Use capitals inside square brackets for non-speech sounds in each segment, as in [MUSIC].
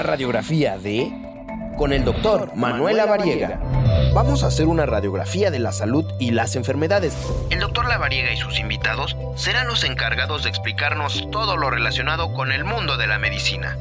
La radiografía de con el doctor Manuel Lavariega. Vamos a hacer una radiografía de la salud y las enfermedades. El doctor Lavariega y sus invitados serán los encargados de explicarnos todo lo relacionado con el mundo de la medicina.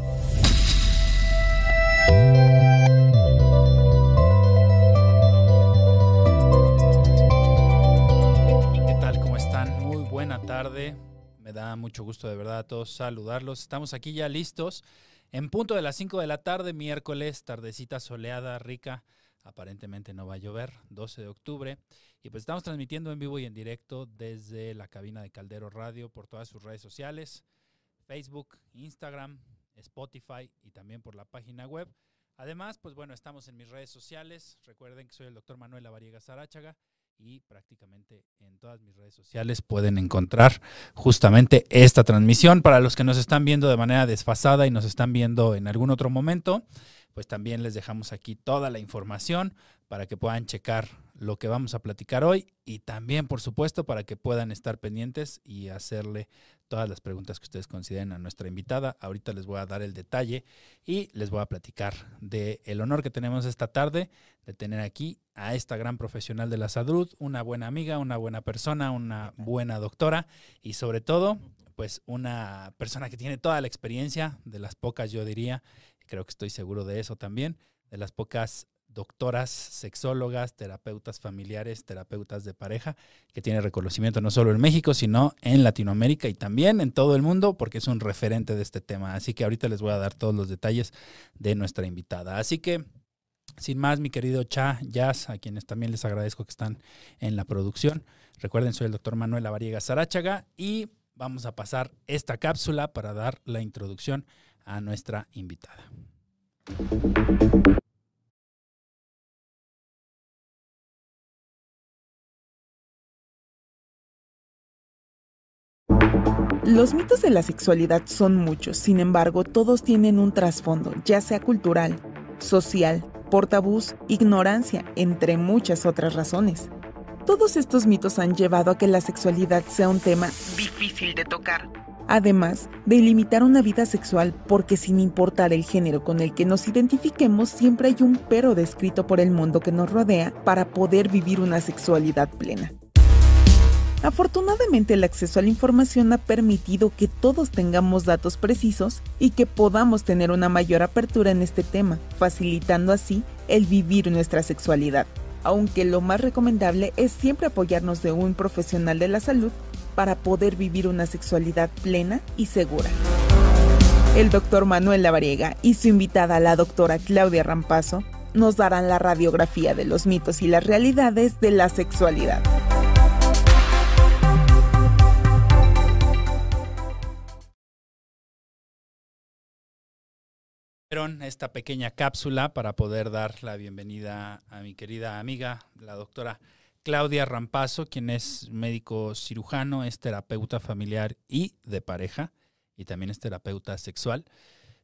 ¿Qué tal? ¿Cómo están? Muy buena tarde. Me da mucho gusto de verdad a todos saludarlos. Estamos aquí ya listos. En punto de las 5 de la tarde, miércoles, tardecita soleada, rica. Aparentemente no va a llover, 12 de octubre. Y pues estamos transmitiendo en vivo y en directo desde la cabina de Caldero Radio por todas sus redes sociales, Facebook, Instagram, Spotify y también por la página web. Además, pues bueno, estamos en mis redes sociales. Recuerden que soy el doctor Manuel Lavariega Zaráchaga y prácticamente en todas mis redes sociales pueden encontrar justamente esta transmisión. Para los que nos están viendo de manera desfasada y nos están viendo en algún otro momento, pues también les dejamos aquí toda la información para que puedan checar lo que vamos a platicar hoy y también, por supuesto, para que puedan estar pendientes y hacerle todas las preguntas que ustedes consideren a nuestra invitada. Ahorita les voy a dar el detalle y les voy a platicar del el honor que tenemos esta tarde de tener aquí a esta gran profesional de la salud, una buena amiga, una buena persona, una buena doctora y sobre todo, pues una persona que tiene toda la experiencia, de las pocas yo diría, creo que estoy seguro de eso también, de las pocas doctoras, sexólogas, terapeutas familiares, terapeutas de pareja, que tiene reconocimiento no solo en México, sino en Latinoamérica y también en todo el mundo, porque es un referente de este tema. Así que ahorita les voy a dar todos los detalles de nuestra invitada. Así que, sin más, mi querido Cha, Jazz, a quienes también les agradezco que están en la producción. Recuerden, soy el doctor Manuel Lavariega Sarachaga y vamos a pasar esta cápsula para dar la introducción a nuestra invitada. Los mitos de la sexualidad son muchos, sin embargo, todos tienen un trasfondo, ya sea cultural, social, por tabús, ignorancia, entre muchas otras razones. Todos estos mitos han llevado a que la sexualidad sea un tema difícil de tocar. Además de limitar una vida sexual porque sin importar el género con el que nos identifiquemos, siempre hay un pero descrito por el mundo que nos rodea para poder vivir una sexualidad plena. Afortunadamente el acceso a la información ha permitido que todos tengamos datos precisos y que podamos tener una mayor apertura en este tema, facilitando así el vivir nuestra sexualidad. Aunque lo más recomendable es siempre apoyarnos de un profesional de la salud para poder vivir una sexualidad plena y segura. El doctor Manuel Lavariega y su invitada la doctora Claudia Rampazo nos darán la radiografía de los mitos y las realidades de la sexualidad. Esta pequeña cápsula para poder dar la bienvenida a mi querida amiga, la doctora Claudia Rampazo, quien es médico cirujano, es terapeuta familiar y de pareja, y también es terapeuta sexual.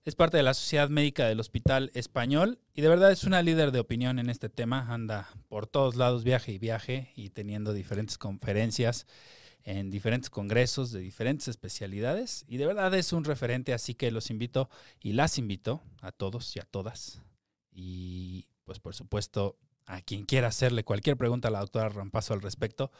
Es parte de la Sociedad Médica del Hospital Español y de verdad es una líder de opinión en este tema. Anda por todos lados, viaje y viaje, y teniendo diferentes conferencias en diferentes congresos de diferentes especialidades y de verdad es un referente, así que los invito y las invito a todos y a todas. Y pues por supuesto a quien quiera hacerle cualquier pregunta a la doctora Rampazo al respecto,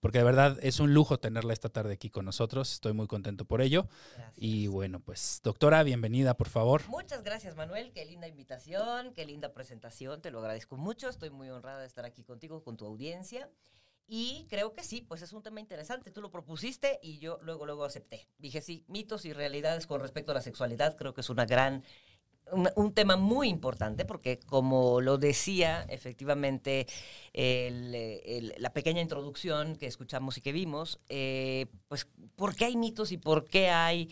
porque de verdad es un lujo tenerla esta tarde aquí con nosotros, estoy muy contento por ello. Y bueno, pues doctora, bienvenida por favor. Muchas gracias Manuel, qué linda invitación, qué linda presentación, te lo agradezco mucho, estoy muy honrada de estar aquí contigo, con tu audiencia. Y creo que sí, pues es un tema interesante. Tú lo propusiste y yo luego, luego acepté. Dije, sí, mitos y realidades con respecto a la sexualidad, creo que es una gran, un, tema muy importante porque como lo decía efectivamente la pequeña introducción que escuchamos y que vimos, eh, pues ¿por qué hay mitos y por qué hay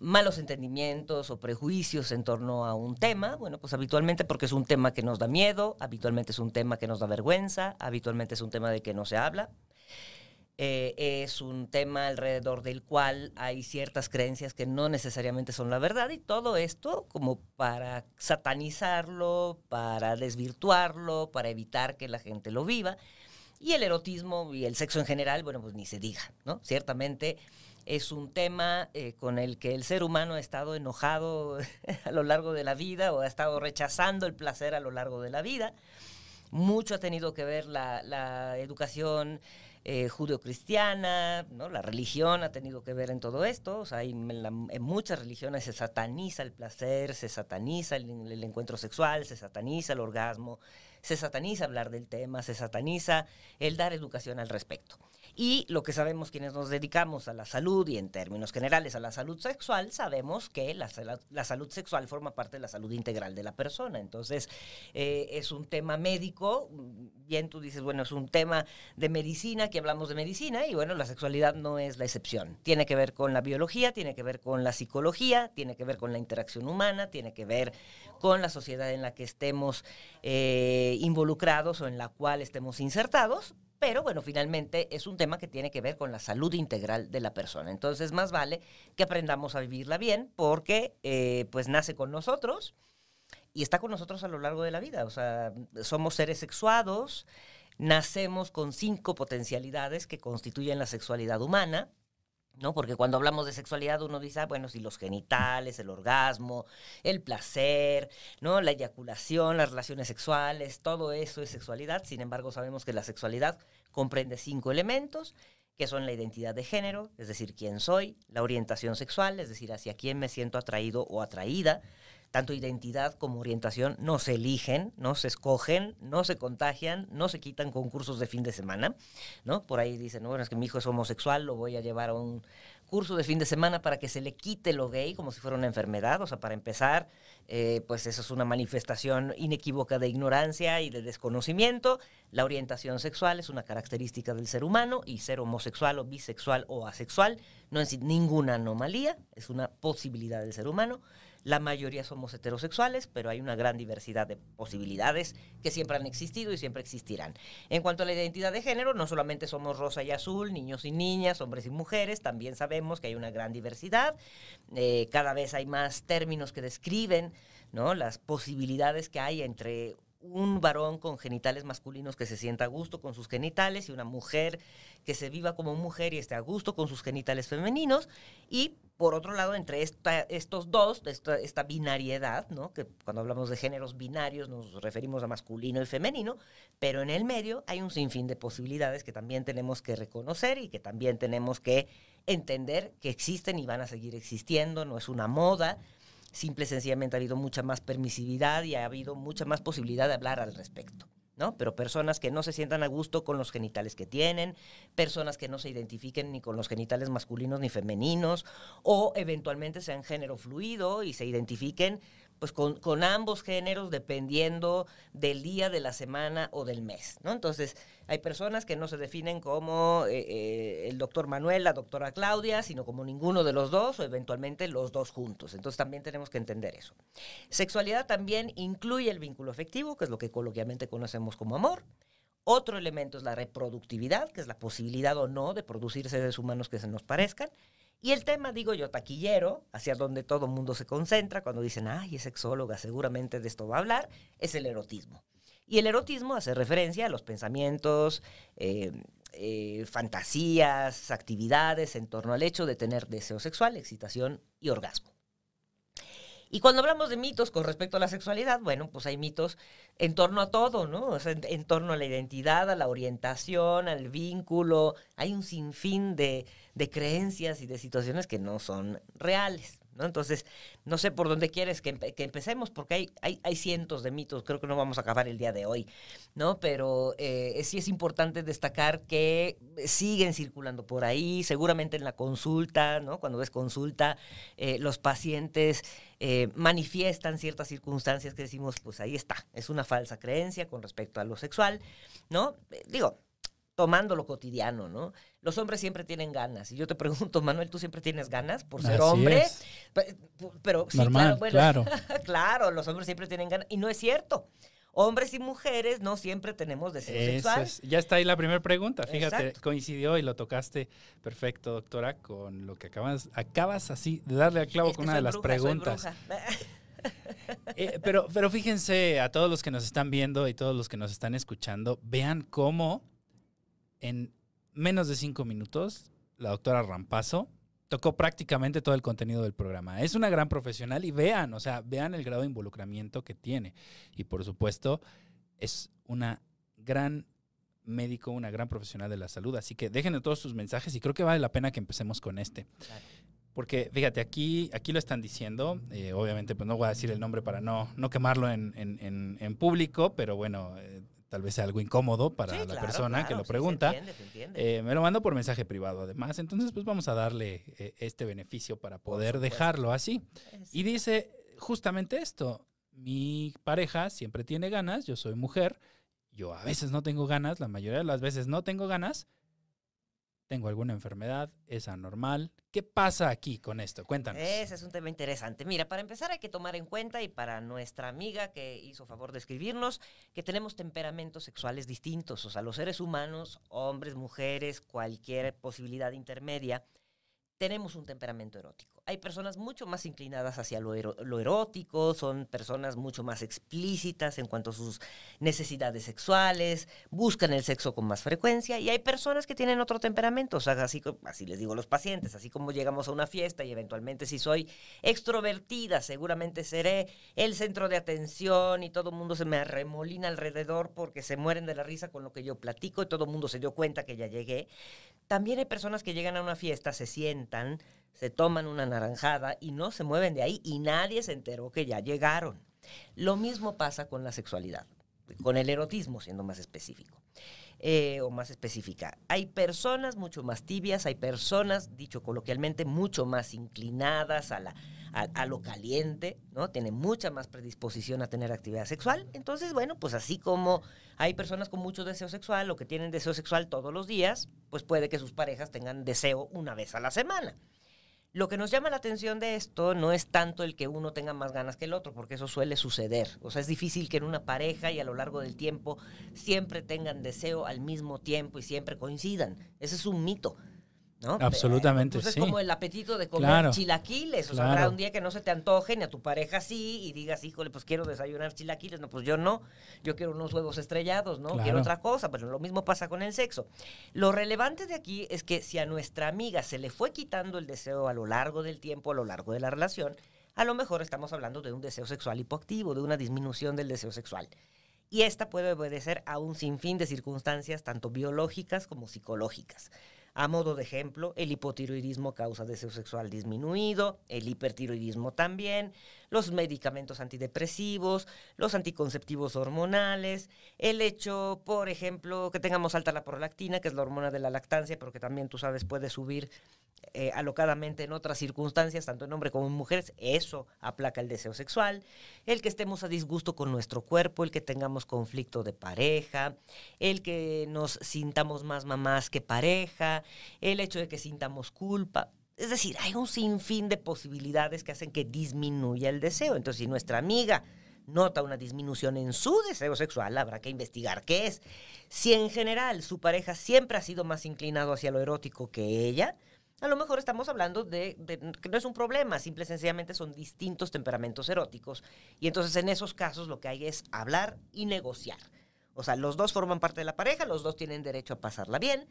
malos entendimientos o prejuicios en torno a un tema, bueno, pues habitualmente porque es un tema que nos da miedo, habitualmente es un tema que nos da vergüenza, habitualmente es un tema de que no se habla. Eh, es un tema alrededor del cual hay ciertas creencias que no necesariamente son la verdad y todo esto como para satanizarlo, para desvirtuarlo, para evitar que la gente lo viva. Y el erotismo y el sexo en general, bueno, pues ni se diga, ¿no? Ciertamente es un tema eh, con el que el ser humano ha estado enojado [LAUGHS] a lo largo de la vida o ha estado rechazando el placer a lo largo de la vida. Mucho ha tenido que ver la, educación eh, judeocristiana, ¿no? la religión ha tenido que ver en todo esto. O sea, en, muchas religiones se sataniza el placer, se sataniza el encuentro sexual, se sataniza el orgasmo, se sataniza hablar del tema, se sataniza el dar educación al respecto. Y lo que sabemos quienes nos dedicamos a la salud y en términos generales a la salud sexual, sabemos que la, la salud sexual forma parte de la salud integral de la persona. Entonces, eh, es un tema médico, bien tú dices, bueno, es un tema de medicina, que hablamos de medicina, y bueno, la sexualidad no es la excepción. Tiene que ver con la biología, tiene que ver con la psicología, tiene que ver con la interacción humana, tiene que ver con la sociedad en la que estemos eh, involucrados o en la cual estemos insertados, pero bueno, finalmente es un tema que tiene que ver con la salud integral de la persona. Entonces, más vale que aprendamos a vivirla bien porque eh, pues nace con nosotros y está con nosotros a lo largo de la vida. O sea, somos seres sexuados, nacemos con cinco potencialidades que constituyen la sexualidad humana. ¿No? Porque cuando hablamos de sexualidad uno dice, ah, bueno, si los genitales, el orgasmo, el placer, ¿no? La eyaculación, las relaciones sexuales, todo eso es sexualidad. Sin embargo, sabemos que la sexualidad comprende cinco elementos, que son la identidad de género, es decir, quién soy, la orientación sexual, es decir, hacia quién me siento atraído o atraída, tanto identidad como orientación no se eligen, no se escogen, no se contagian, no se quitan concursos de fin de semana, ¿no? Por ahí dicen, bueno, es que mi hijo es homosexual, lo voy a llevar a un curso de fin de semana para que se le quite lo gay como si fuera una enfermedad. O sea, para empezar, eh, pues eso es una manifestación inequívoca de ignorancia y de desconocimiento. La orientación sexual es una característica del ser humano y ser homosexual o bisexual o asexual no es ninguna anomalía, es una posibilidad del ser humano. La mayoría somos heterosexuales, pero hay una gran diversidad de posibilidades que siempre han existido y siempre existirán. En cuanto a la identidad de género, no solamente somos rosa y azul, niños y niñas, hombres y mujeres, también sabemos que hay una gran diversidad. Eh, cada vez hay más términos que describen ¿no? las posibilidades que hay entre un varón con genitales masculinos que se sienta a gusto con sus genitales y una mujer que se viva como mujer y esté a gusto con sus genitales femeninos y por otro lado, entre estos dos, esta, esta, binariedad, ¿no? que cuando hablamos de géneros binarios nos referimos a masculino y femenino, pero en el medio hay un sinfín de posibilidades que también tenemos que reconocer y que también tenemos que entender que existen y van a seguir existiendo, no es una moda, simple y sencillamente ha habido mucha más permisividad y ha habido mucha más posibilidad de hablar al respecto. ¿no? Pero personas que no se sientan a gusto con los genitales que tienen, personas que no se identifiquen ni con los genitales masculinos ni femeninos, o eventualmente sean género fluido y se identifiquen pues con, con, ambos géneros dependiendo del día de la semana o del mes, ¿no? Entonces, hay personas que no se definen como eh, eh, el doctor Manuel, la doctora Claudia, sino como ninguno de los dos o eventualmente los dos juntos. Entonces, también tenemos que entender eso. Sexualidad también incluye el vínculo afectivo, que es lo que coloquialmente conocemos como amor. Otro elemento es la reproductividad, que es la posibilidad o no de producir seres humanos que se nos parezcan. Y el tema, digo yo, taquillero, hacia donde todo el mundo se concentra cuando dicen, ay, es sexóloga, seguramente de esto va a hablar, es el erotismo. Y el erotismo hace referencia a los pensamientos, eh, eh, fantasías, actividades en torno al hecho de tener deseo sexual, excitación y orgasmo. Y cuando hablamos de mitos con respecto a la sexualidad, bueno, pues hay mitos en torno a todo, ¿no? En, torno a la identidad, a la orientación, al vínculo. Hay un sinfín de, de creencias y de situaciones que no son reales. ¿no? Entonces, no sé por dónde quieres que, empecemos, porque hay, hay, hay, cientos de mitos, creo que no vamos a acabar el día de hoy, ¿no? Pero eh, sí es importante destacar que siguen circulando por ahí, seguramente en la consulta, ¿no? Cuando ves consulta, eh, los pacientes eh, manifiestan ciertas circunstancias que decimos, pues ahí está, es una falsa creencia con respecto a lo sexual, ¿no? digo, tomando lo cotidiano, ¿no? Los hombres siempre tienen ganas. Y yo te pregunto, Manuel, ¿tú siempre tienes ganas por ser hombre? Pero sí, claro, bueno, claro. [LAUGHS] claro, los hombres siempre tienen ganas. Y no es cierto. Hombres y mujeres no siempre tenemos deseo sexual. ya está ahí la primera pregunta. Fíjate, coincidió y lo tocaste perfecto, doctora, con lo que acabas, acabas así de darle al clavo con una de las preguntas. [LAUGHS] Eh, pero, pero fíjense a todos los que nos están viendo y todos los que nos están escuchando, vean cómo en menos de cinco minutos, la doctora Rampazo tocó prácticamente todo el contenido del programa. Es una gran profesional y vean, o sea, vean el grado de involucramiento que tiene. Y por supuesto, es una gran médico, una gran profesional de la salud. Así que déjenme todos sus mensajes y creo que vale la pena que empecemos con este. Porque fíjate, aquí, aquí lo están diciendo, eh, obviamente pues no voy a decir el nombre para no, no quemarlo en, en, en, público, pero bueno, eh, tal vez sea algo incómodo para la persona que lo pregunta. Eh, me lo mando por mensaje privado además, entonces pues vamos a darle este beneficio para poder dejarlo así. Y dice justamente esto, mi pareja siempre tiene ganas, yo soy mujer, yo a veces no tengo ganas, la mayoría de las veces no tengo ganas, tengo alguna enfermedad, es anormal. ¿Qué pasa aquí con esto? Cuéntanos. Ese es un tema interesante. Mira, para empezar hay que tomar en cuenta, y para nuestra amiga que hizo favor de escribirnos, que tenemos temperamentos sexuales distintos. O sea, los seres humanos, hombres, mujeres, cualquier posibilidad intermedia, tenemos un temperamento erótico hay personas mucho más inclinadas hacia lo, erótico, son personas mucho más explícitas en cuanto a sus necesidades sexuales, buscan el sexo con más frecuencia y hay personas que tienen otro temperamento, o sea, así, así les digo a los pacientes, así como llegamos a una fiesta y eventualmente si soy extrovertida, seguramente seré el centro de atención y todo el mundo se me arremolina alrededor porque se mueren de la risa con lo que yo platico y todo el mundo se dio cuenta que ya llegué. También hay personas que llegan a una fiesta, se sientan, se toman una naranjada y no se mueven de ahí y nadie se enteró que ya llegaron. Lo mismo pasa con la sexualidad, con el erotismo, siendo más específico. Eh, o más específica. Hay personas mucho más tibias, hay personas, dicho coloquialmente, mucho más inclinadas a, la, a, lo caliente, ¿no? Tienen mucha más predisposición a tener actividad sexual. Entonces, bueno, pues así como hay personas con mucho deseo sexual o que tienen deseo sexual todos los días, pues puede que sus parejas tengan deseo una vez a la semana. Lo que nos llama la atención de esto no es tanto el que uno tenga más ganas que el otro, porque eso suele suceder. O sea, es difícil que en una pareja y a lo largo del tiempo siempre tengan deseo al mismo tiempo y siempre coincidan. Ese es un mito. Absolutamente. Entonces es como el apetito de comer chilaquiles. O sea, habrá un día que no se te antoje ni a tu pareja sí y digas, híjole, pues quiero desayunar chilaquiles. No, pues yo no. Yo quiero unos huevos estrellados, ¿no? Quiero otra cosa. Pero lo mismo pasa con el sexo. Lo relevante de aquí es que si a nuestra amiga se le fue quitando el deseo a lo largo del tiempo, a lo largo de la relación, a lo mejor estamos hablando de un deseo sexual hipoactivo, de una disminución del deseo sexual. Y esta puede obedecer a un sinfín de circunstancias, tanto biológicas como psicológicas. A modo de ejemplo, el hipotiroidismo causa deseo sexual disminuido, el hipertiroidismo también, los medicamentos antidepresivos, los anticonceptivos hormonales, el hecho, por ejemplo, que tengamos alta la prolactina, que es la hormona de la lactancia, pero que también tú sabes puede subir eh, alocadamente en otras circunstancias, tanto en hombres como en mujeres, eso aplaca el deseo sexual, el que estemos a disgusto con nuestro cuerpo, el que tengamos conflicto de pareja, el que nos sintamos más mamás que pareja, el hecho de que sintamos culpa. Es decir, hay un sinfín de posibilidades que hacen que disminuya el deseo. Entonces, si nuestra amiga nota una disminución en su deseo sexual, habrá que investigar qué es. Si en general su pareja siempre ha sido más inclinado hacia lo erótico que ella, a lo mejor estamos hablando de, que no es un problema, simple y sencillamente son distintos temperamentos eróticos. Y entonces en esos casos lo que hay es hablar y negociar. O sea, los dos forman parte de la pareja, los dos tienen derecho a pasarla bien,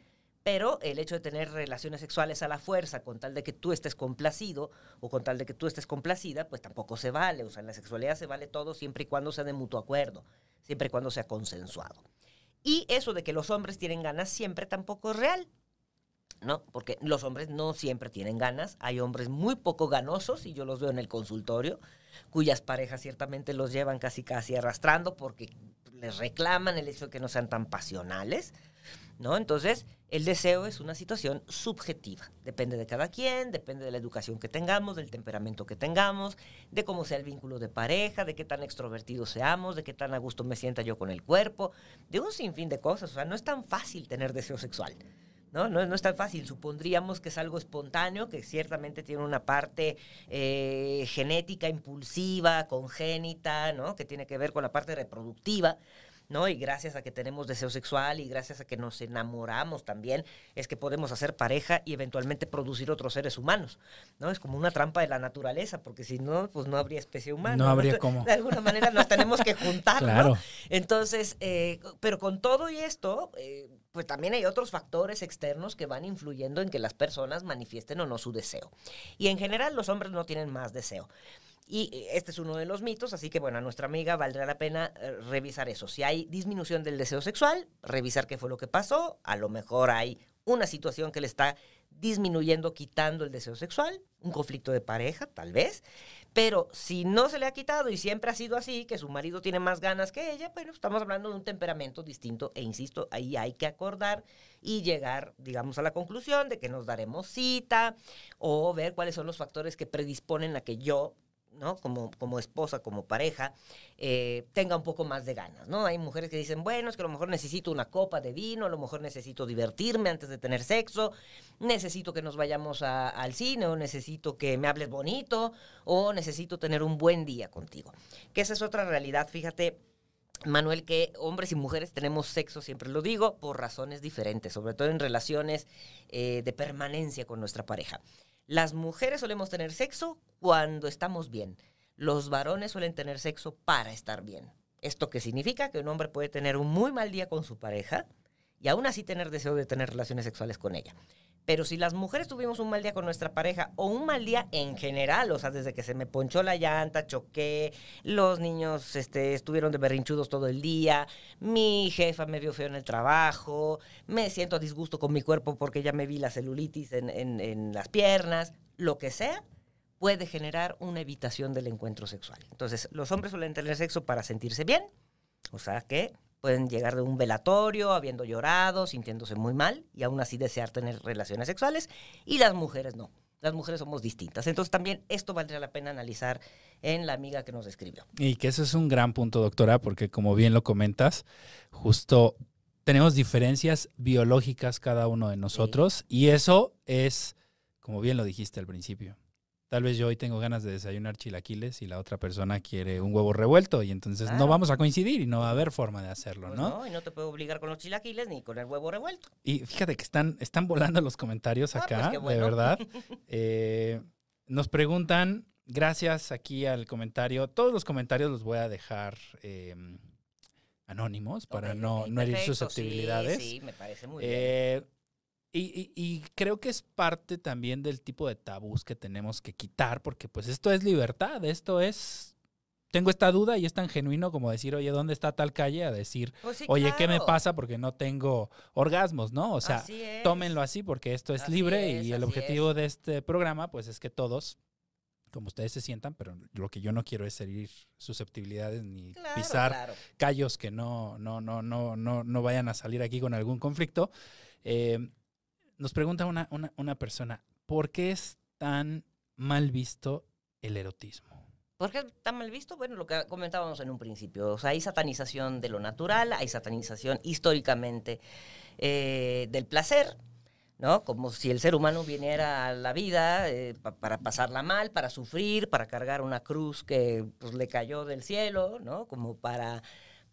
pero el hecho de tener relaciones sexuales a la fuerza con tal de que tú estés complacido o con tal de que tú estés complacida, pues tampoco se vale. O sea, en la sexualidad se vale todo siempre y cuando sea de mutuo acuerdo, siempre y cuando sea consensuado. Y eso de que los hombres tienen ganas siempre tampoco es real. ¿no? Porque los hombres no siempre tienen ganas. Hay hombres muy poco ganosos, y yo los veo en el consultorio, cuyas parejas ciertamente los llevan casi casi arrastrando porque les reclaman el hecho de que no sean tan pasionales, ¿no? Entonces, el deseo es una situación subjetiva. Depende de cada quien, depende de la educación que tengamos, del temperamento que tengamos, de cómo sea el vínculo de pareja, de qué tan extrovertidos seamos, de qué tan a gusto me sienta yo con el cuerpo, de un sinfín de cosas. O sea, no es tan fácil tener deseo sexual. ¿no? No, es tan fácil. Supondríamos que es algo espontáneo, que ciertamente tiene una parte eh, genética, impulsiva, congénita, ¿no? Que tiene que ver con la parte reproductiva. ¿No? Y gracias a que tenemos deseo sexual y gracias a que nos enamoramos también, es que podemos hacer pareja y eventualmente producir otros seres humanos, ¿no? Es como una trampa de la naturaleza, porque si no, pues no habría especie humana. No habría cómo. De alguna manera nos tenemos que juntar, claro. Entonces, eh, pero con todo y esto, eh, pues también hay otros factores externos que van influyendo en que las personas manifiesten o no su deseo. Y en general los hombres no tienen más deseo. Y este es uno de los mitos, así que bueno, a nuestra amiga valdrá la pena eh, revisar eso. Si hay disminución del deseo sexual, revisar qué fue lo que pasó. A lo mejor hay una situación que le está disminuyendo, quitando el deseo sexual, un conflicto de pareja, tal vez. Pero si no se le ha quitado y siempre ha sido así, que su marido tiene más ganas que ella, bueno, estamos hablando de un temperamento distinto e insisto, ahí hay que acordar y llegar, digamos, a la conclusión de que nos daremos cita o ver cuáles son los factores que predisponen a que yo ¿no? Como, como esposa, como pareja, eh, tenga un poco más de ganas, ¿no? Hay mujeres que dicen, bueno, es que a lo mejor necesito una copa de vino, a lo mejor necesito divertirme antes de tener sexo, necesito que nos vayamos al cine, o necesito que me hables bonito, o necesito tener un buen día contigo. Que esa es otra realidad, fíjate. Manuel, que hombres y mujeres tenemos sexo, siempre lo digo, por razones diferentes, sobre todo en relaciones eh, de permanencia con nuestra pareja. Las mujeres solemos tener sexo cuando estamos bien. Los varones suelen tener sexo para estar bien. ¿Esto qué significa? Que un hombre puede tener un muy mal día con su pareja y aún así tener deseo de tener relaciones sexuales con ella. Pero si las mujeres tuvimos un mal día con nuestra pareja o un mal día en general, o sea, desde que se me ponchó la llanta, choqué, los niños este, estuvieron de berrinchudos todo el día, mi jefa me vio feo en el trabajo, me siento a disgusto con mi cuerpo porque ya me vi la celulitis en, en las piernas, lo que sea, puede generar una evitación del encuentro sexual. Entonces, los hombres suelen tener sexo para sentirse bien, o sea que Pueden llegar de un velatorio habiendo llorado, sintiéndose muy mal y aún así desear tener relaciones sexuales. Y las mujeres no. Las mujeres somos distintas. Entonces también esto valdría la pena analizar en la amiga que nos escribió. Y que eso es un gran punto, doctora, porque como bien lo comentas, justo tenemos diferencias biológicas cada uno de nosotros y eso es, como bien lo dijiste al principio, Tal vez yo hoy tengo ganas de desayunar chilaquiles y la otra persona quiere un huevo revuelto y entonces no vamos a coincidir y no va a haber forma de hacerlo, pues ¿no? No, y no te puedo obligar con los chilaquiles ni con el huevo revuelto. Y fíjate que están, están volando los comentarios ah, pues acá, de verdad. [LAUGHS] Eh, nos preguntan, gracias aquí al comentario, todos los comentarios los voy a dejar em, anónimos para no, no herir susceptibilidades. Sí, sí, me parece muy eh, bien. Y, creo que es parte también del tipo de tabús que tenemos que quitar, porque pues esto es libertad, esto es, tengo esta duda y es tan genuino como decir, oye, ¿dónde está tal calle? A decir, pues oye, ¿qué me pasa porque no tengo orgasmos, no? O sea, tómenlo así porque esto es libre y el objetivo de este programa pues es que todos como ustedes se sientan, pero lo que yo no quiero es herir susceptibilidades ni pisar callos que no, no, no, no, no, no vayan a salir aquí con algún conflicto. Eh, nos pregunta una, una, persona, ¿por qué es tan mal visto el erotismo? ¿Por qué tan mal visto? Bueno, lo que comentábamos en un principio. O sea, hay satanización de lo natural, hay satanización históricamente eh, del placer, ¿no? Como si el ser humano viniera a la vida eh, para pasarla mal, para sufrir, para cargar una cruz que pues, le cayó del cielo, ¿no? Como para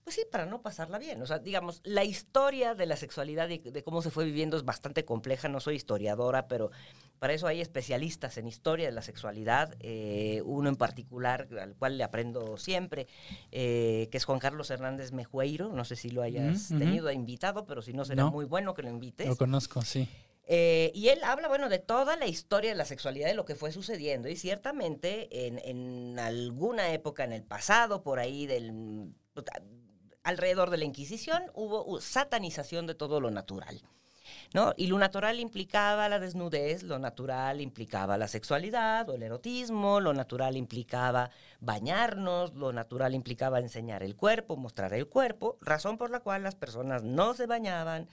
pues sí, para no pasarla bien. O sea, digamos, la historia de la sexualidad y de cómo se fue viviendo es bastante compleja. No soy historiadora, pero para eso hay especialistas en historia de la sexualidad. Eh, uno en particular, al cual le aprendo siempre, eh, que es Juan Carlos Hernández Mejueiro. No sé si lo hayas tenido invitado, pero si no, será muy bueno que lo invites. Lo conozco, sí. Eh, y él habla, bueno, de toda la historia de la sexualidad, de lo que fue sucediendo. Y ciertamente en, en alguna época en el pasado, por ahí del alrededor de la Inquisición hubo satanización de todo lo natural. ¿No? Y lo natural implicaba la desnudez, lo natural implicaba la sexualidad o el erotismo, lo natural implicaba bañarnos, lo natural implicaba enseñar el cuerpo, mostrar el cuerpo, razón por la cual las personas no se bañaban,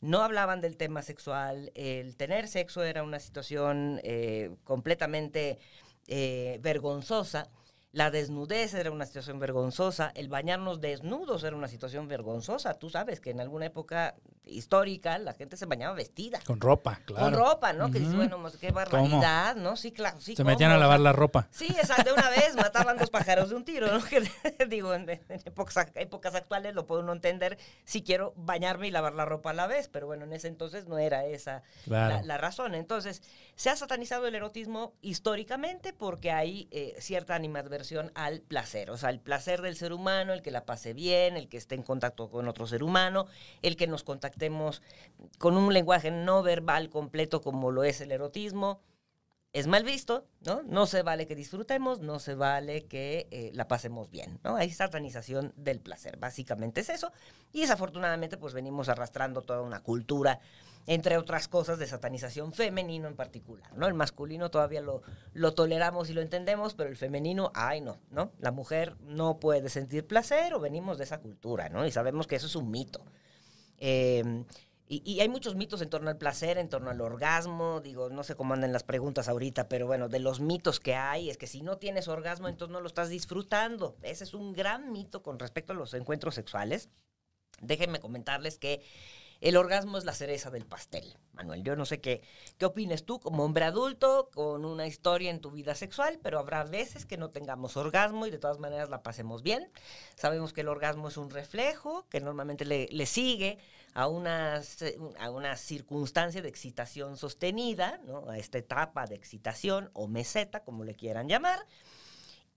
no hablaban del tema sexual, el tener sexo era una situación eh, completamente eh, vergonzosa la desnudez era una situación vergonzosa, el bañarnos desnudos era una situación vergonzosa. Tú sabes que en alguna época histórica la gente se bañaba vestida. Con ropa, claro. Con ropa, ¿no? Que dices, bueno, pues, qué barbaridad, ¿no? Sí, claro. Sí, se metían a lavar la ropa. Sí, exacto, de una vez mataban dos pájaros de un tiro, ¿no? [LAUGHS] Que, digo, en, épocas, épocas, actuales lo puedo no entender si quiero bañarme y lavar la ropa a la vez, pero bueno, en ese entonces no era esa la, razón. Entonces, se ha satanizado el erotismo históricamente porque hay eh, cierta animadversión al placer, o sea, el placer del ser humano, el que la pase bien, el que esté en contacto con otro ser humano, el que nos captemos con un lenguaje no verbal completo como lo es el erotismo, es mal visto, ¿no? No se vale que disfrutemos, no se vale que eh, la pasemos bien, ¿no? Hay satanización del placer, básicamente es eso. Y desafortunadamente, pues venimos arrastrando toda una cultura, entre otras cosas, de satanización femenino en particular, ¿no? El masculino todavía lo, lo toleramos y lo entendemos, pero el femenino, ay, no, ¿no? La mujer no puede sentir placer o venimos de esa cultura, ¿no? Y sabemos que eso es un mito. Eh, y, hay muchos mitos en torno al placer, en torno al orgasmo. Digo, no sé cómo andan las preguntas ahorita, pero bueno, de los mitos que hay es que si no tienes orgasmo, entonces no lo estás disfrutando. Ese es un gran mito con respecto a los encuentros sexuales. Déjenme comentarles que el orgasmo es la cereza del pastel, Manuel. Yo no sé qué, qué opines tú como hombre adulto con una historia en tu vida sexual, pero habrá veces que no tengamos orgasmo y de todas maneras la pasemos bien. Sabemos que el orgasmo es un reflejo que normalmente le, le sigue a una, a una circunstancia de excitación sostenida, ¿no? a esta etapa de excitación o meseta, como le quieran llamar.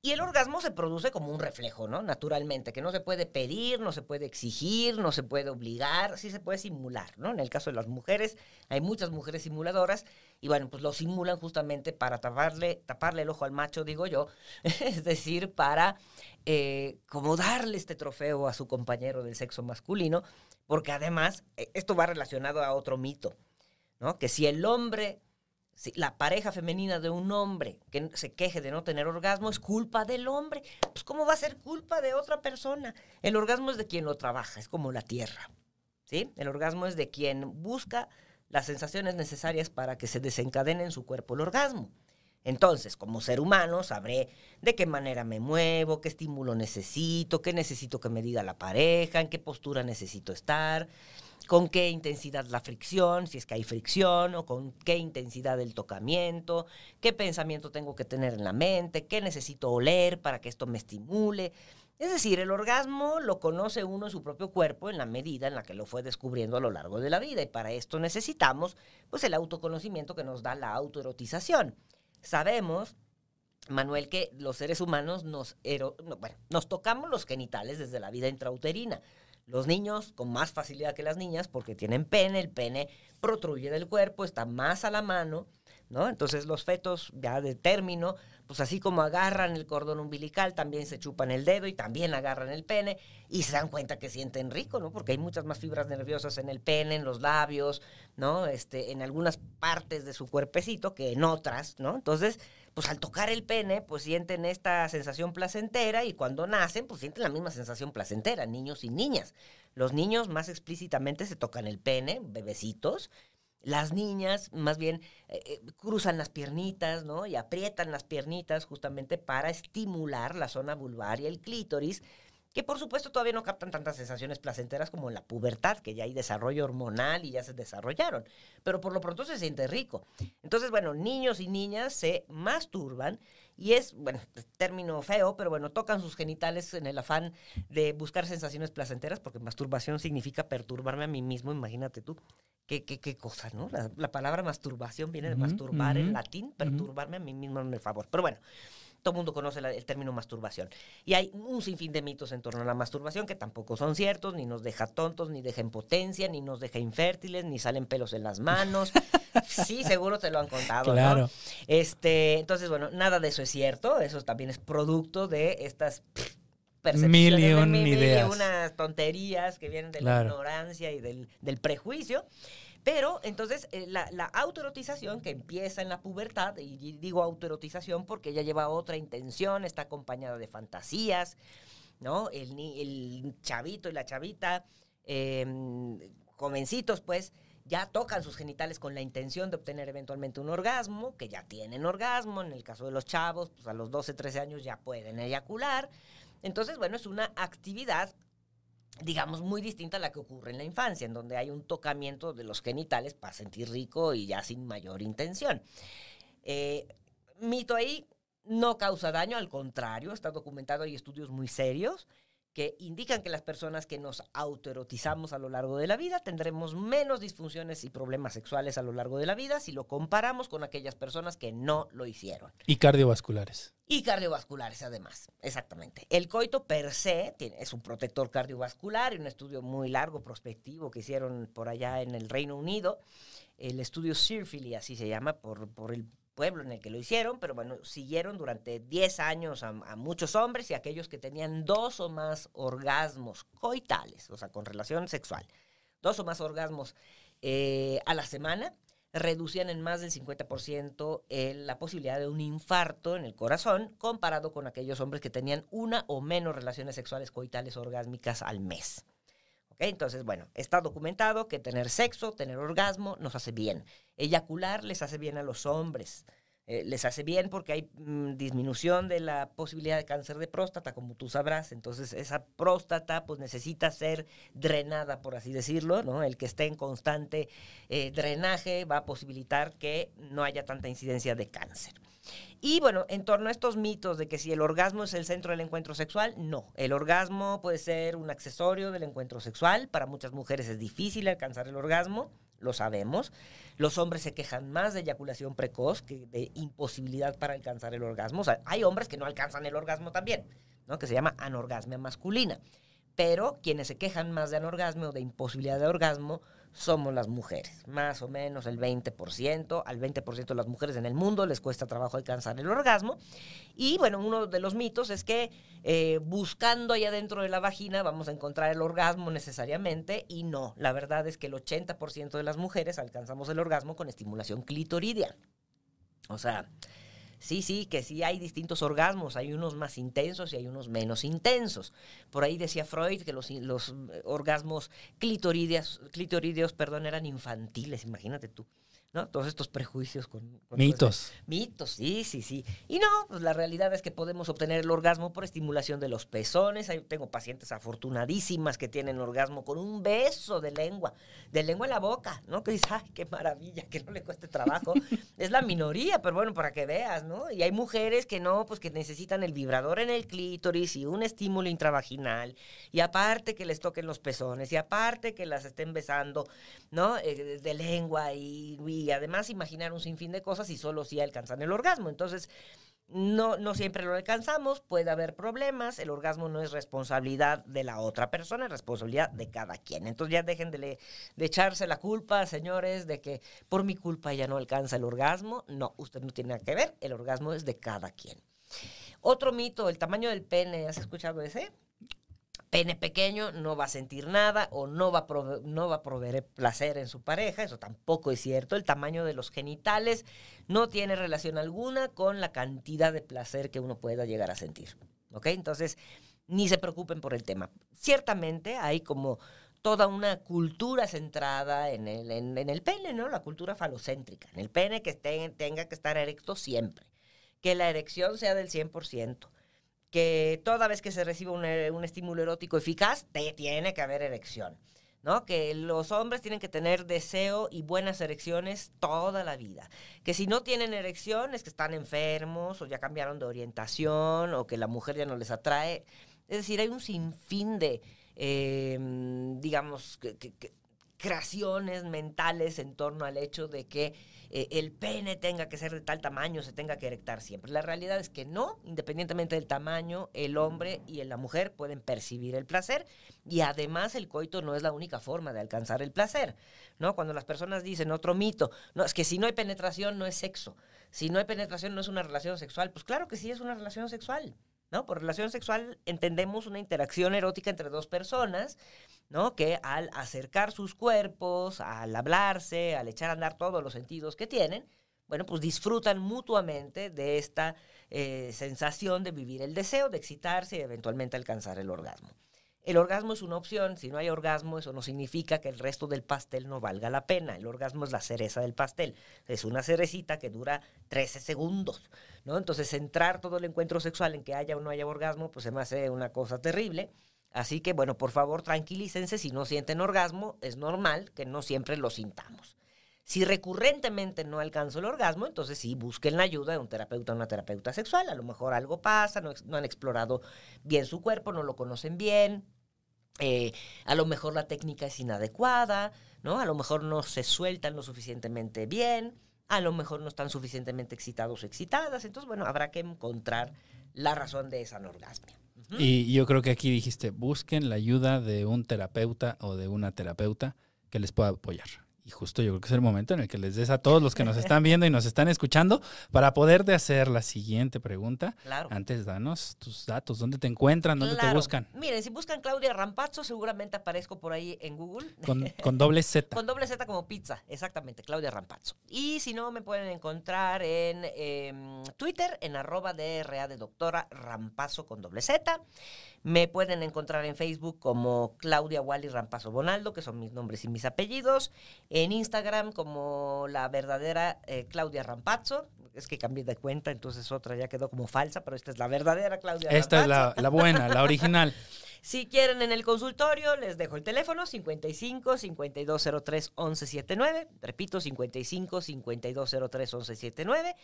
Y el orgasmo se produce como un reflejo, ¿no? Naturalmente, que no se puede pedir, no se puede exigir, no se puede obligar, sí se puede simular, ¿no? En el caso de las mujeres, hay muchas mujeres simuladoras y bueno, pues lo simulan justamente para taparle, taparle el ojo al macho, digo yo, [LAUGHS] es decir, para eh, como darle este trofeo a su compañero del sexo masculino, porque además eh, esto va relacionado a otro mito, ¿no? Que si el hombre, si la pareja femenina de un hombre que se queje de no tener orgasmo es culpa del hombre, pues ¿cómo va a ser culpa de otra persona? El orgasmo es de quien lo trabaja, es como la tierra, ¿sí? El orgasmo es de quien busca las sensaciones necesarias para que se desencadene en su cuerpo el orgasmo. Entonces, como ser humano, sabré de qué manera me muevo, qué estímulo necesito, qué necesito que me diga la pareja, en qué postura necesito estar, con qué intensidad la fricción, si es que hay fricción, o con qué intensidad el tocamiento, qué pensamiento tengo que tener en la mente, qué necesito oler para que esto me estimule. Es decir, el orgasmo lo conoce uno en su propio cuerpo en la medida en la que lo fue descubriendo a lo largo de la vida y para esto necesitamos pues el autoconocimiento que nos da la autoerotización. Sabemos, Manuel, que los seres humanos nos, nos tocamos los genitales desde la vida intrauterina. Los niños con más facilidad que las niñas porque tienen pene, el pene protruye del cuerpo, está más a la mano, ¿no? Entonces los fetos ya de término, pues así como agarran el cordón umbilical, también se chupan el dedo y también agarran el pene y se dan cuenta que sienten rico, ¿no? Porque hay muchas más fibras nerviosas en el pene, en los labios, ¿no? Este, en algunas partes de su cuerpecito que en otras, ¿no? Entonces, pues al tocar el pene, pues sienten esta sensación placentera y cuando nacen, pues sienten la misma sensación placentera, niños y niñas. Los niños más explícitamente se tocan el pene, bebecitos, las niñas más bien eh, eh, cruzan las piernitas, ¿no? Y aprietan las piernitas justamente para estimular la zona vulvar y el clítoris, que por supuesto todavía no captan tantas sensaciones placenteras como en la pubertad, que ya hay desarrollo hormonal y ya se desarrollaron, pero por lo pronto se siente rico. Entonces, bueno, niños y niñas se masturban y es, bueno, término feo, pero bueno, tocan sus genitales en el afán de buscar sensaciones placenteras, porque masturbación significa perturbarme a mí mismo, imagínate tú. Qué, qué, qué cosa, ¿no? La, palabra masturbación viene de masturbar en latín, perturbarme a mí mismo en el favor. Pero bueno, todo el mundo conoce el término masturbación. Y hay un sinfín de mitos en torno a la masturbación que tampoco son ciertos, ni nos deja tontos, ni deja impotencia, ni nos deja infértiles, ni salen pelos en las manos. [LAUGHS] sí, seguro te lo han contado, claro. Este, entonces, bueno, nada de eso es cierto. Eso también es producto de estas percepciones mil ideas. unas tonterías que vienen de la ignorancia y del, del prejuicio. Pero entonces eh, la, autoerotización que empieza en la pubertad, y digo autoerotización porque ella lleva otra intención, está acompañada de fantasías, ¿no? El, chavito y la chavita, em, jovencitos, pues, ya tocan sus genitales con la intención de obtener eventualmente un orgasmo, que ya tienen orgasmo, en el caso de los chavos, pues a los 12, 13 años ya pueden eyacular. Entonces, bueno, es una actividad digamos, muy distinta a la que ocurre en la infancia, en donde hay un tocamiento de los genitales para sentir rico y ya sin mayor intención. Eh, mito ahí no causa daño, al contrario, está documentado, hay estudios muy serios que indican que las personas que nos autoerotizamos a lo largo de la vida tendremos menos disfunciones y problemas sexuales a lo largo de la vida si lo comparamos con aquellas personas que no lo hicieron. Y cardiovasculares. Y cardiovasculares además, exactamente. El coito per se tiene, es un protector cardiovascular y un estudio muy largo, prospectivo, que hicieron por allá en el Reino Unido. El estudio Sirfili, así se llama, por, por el pueblo en el que lo hicieron, pero bueno, siguieron durante 10 años a, muchos hombres y aquellos que tenían dos o más orgasmos coitales, o sea, con relación sexual, dos o más orgasmos eh, a la semana, reducían en más del 50% el, la posibilidad de un infarto en el corazón comparado con aquellos hombres que tenían una o menos relaciones sexuales coitales orgásmicas al mes. Entonces, bueno, está documentado que tener sexo, tener orgasmo, nos hace bien. Eyacular les hace bien a los hombres. Eh, les hace bien porque hay mmm, disminución de la posibilidad de cáncer de próstata, como tú sabrás. Entonces, esa próstata pues necesita ser drenada, por así decirlo, ¿no? El que esté en constante eh, drenaje va a posibilitar que no haya tanta incidencia de cáncer. Y bueno, en torno a estos mitos de que si el orgasmo es el centro del encuentro sexual, no. El orgasmo puede ser un accesorio del encuentro sexual. Para muchas mujeres es difícil alcanzar el orgasmo, lo sabemos. Los hombres se quejan más de eyaculación precoz que de imposibilidad para alcanzar el orgasmo. O sea, hay hombres que no alcanzan el orgasmo también, ¿no? Que se llama anorgasmia masculina. Pero quienes se quejan más de anorgasmo o de imposibilidad de orgasmo somos las mujeres. Más o menos el 20%, al 20% de las mujeres en el mundo les cuesta trabajo alcanzar el orgasmo. Y bueno, uno de los mitos es que eh, buscando allá dentro de la vagina vamos a encontrar el orgasmo necesariamente y no. La verdad es que el 80% de las mujeres alcanzamos el orgasmo con estimulación clitoridia. O sea, Sí, sí, que sí hay distintos orgasmos, hay unos más intensos y hay unos menos intensos. Por ahí decía Freud que los, los orgasmos clitoridios, clitoridios perdón, eran infantiles, imagínate tú. ¿No? Todos estos prejuicios con... con mitos. mitos, sí, sí, sí. Y no, pues la realidad es que podemos obtener el orgasmo por estimulación de los pezones. Ahí tengo pacientes afortunadísimas que tienen orgasmo con un beso de lengua, de lengua en la boca, ¿no? Que dices, ay, qué maravilla, que no le cueste trabajo. [LAUGHS] es la minoría, pero bueno, para que veas, ¿no? Y hay mujeres que no, pues que necesitan el vibrador en el clítoris y un estímulo intravaginal. Y aparte que les toquen los pezones y aparte que las estén besando, ¿no? Eh, de lengua y, y y además imaginar un sinfín de cosas y solo si alcanzan el orgasmo. Entonces, no, no siempre lo alcanzamos, puede haber problemas, el orgasmo no es responsabilidad de la otra persona, es responsabilidad de cada quien. Entonces ya dejen de, le, de echarse la culpa, señores, de que por mi culpa ya no alcanza el orgasmo. No, usted no tiene nada que ver, el orgasmo es de cada quien. Otro mito, el tamaño del pene, ¿has escuchado ese? Pene pequeño no va a sentir nada o no va, a no va a proveer placer en su pareja, eso tampoco es cierto. El tamaño de los genitales no tiene relación alguna con la cantidad de placer que uno pueda llegar a sentir. ¿Ok? Entonces, ni se preocupen por el tema. Ciertamente hay como toda una cultura centrada en el, en, el pene, ¿no? La cultura falocéntrica. En el pene que tenga que estar erecto siempre. Que la erección sea del 100% que toda vez que se recibe un, un, estímulo erótico eficaz, te tiene que haber erección. ¿no? Que los hombres tienen que tener deseo y buenas erecciones toda la vida. Que si no tienen erección es que están enfermos o ya cambiaron de orientación o que la mujer ya no les atrae. Es decir, hay un sinfín de, eh, digamos, que, creaciones mentales en torno al hecho de que eh, el pene tenga que ser de tal tamaño, se tenga que erectar siempre. La realidad es que no, independientemente del tamaño, el hombre y la mujer pueden percibir el placer y además el coito no es la única forma de alcanzar el placer, ¿no? Cuando las personas dicen otro mito, no, es que si no hay penetración no es sexo, si no hay penetración no es una relación sexual, pues claro que sí es una relación sexual. ¿No? Por relación sexual entendemos una interacción erótica entre dos personas, Que al acercar sus cuerpos, al hablarse, al echar a andar todos los sentidos que tienen, bueno, pues disfrutan mutuamente de esta eh, sensación de vivir el deseo, de excitarse y eventualmente alcanzar el orgasmo. El orgasmo es una opción, si no hay orgasmo eso no significa que el resto del pastel no valga la pena, el orgasmo es la cereza del pastel, es una cerecita que dura 13 segundos, ¿no? Entonces centrar todo el encuentro sexual en que haya o no haya orgasmo, pues se me hace una cosa terrible. Así que, bueno, por favor, tranquilícense. Si no sienten orgasmo, es normal que no siempre lo sintamos. Si recurrentemente no alcanzo el orgasmo, entonces sí, busquen la ayuda de un terapeuta o una terapeuta sexual. A lo mejor algo pasa, no, han explorado bien su cuerpo, no lo conocen bien, eh, a lo mejor la técnica es inadecuada, ¿no? A lo mejor no se sueltan lo suficientemente bien, a lo mejor no están suficientemente excitados o excitadas. Entonces, bueno, habrá que encontrar la razón de esa anorgasmia. Y yo creo que aquí dijiste, busquen la ayuda de un terapeuta o de una terapeuta que les pueda apoyar. Y justo yo creo que es el momento en el que les des a todos los que nos están viendo y nos están escuchando para poderte hacer la siguiente pregunta. Claro. Antes, danos tus datos, dónde te encuentran, dónde te buscan. Miren, si buscan Claudia Rampazzo, seguramente aparezco por ahí en Google. Con, [LAUGHS] con doble Z. Con doble Z como pizza, exactamente, Claudia Rampazzo. Y si no, me pueden encontrar en em, Twitter, en arroba DRA de doctora Rampazzo con doble Z. Me pueden encontrar en Facebook como Claudia Wally Rampazzo Bonaldo, que son mis nombres y mis apellidos. En Instagram como la verdadera eh, Claudia Rampazzo. Es que cambié de cuenta, entonces otra ya quedó como falsa, pero esta es la verdadera Claudia Esta es la buena, la original. [LAUGHS] Si quieren en el consultorio, les dejo el teléfono 55 5203 1179. Repito, 55 5203 1179.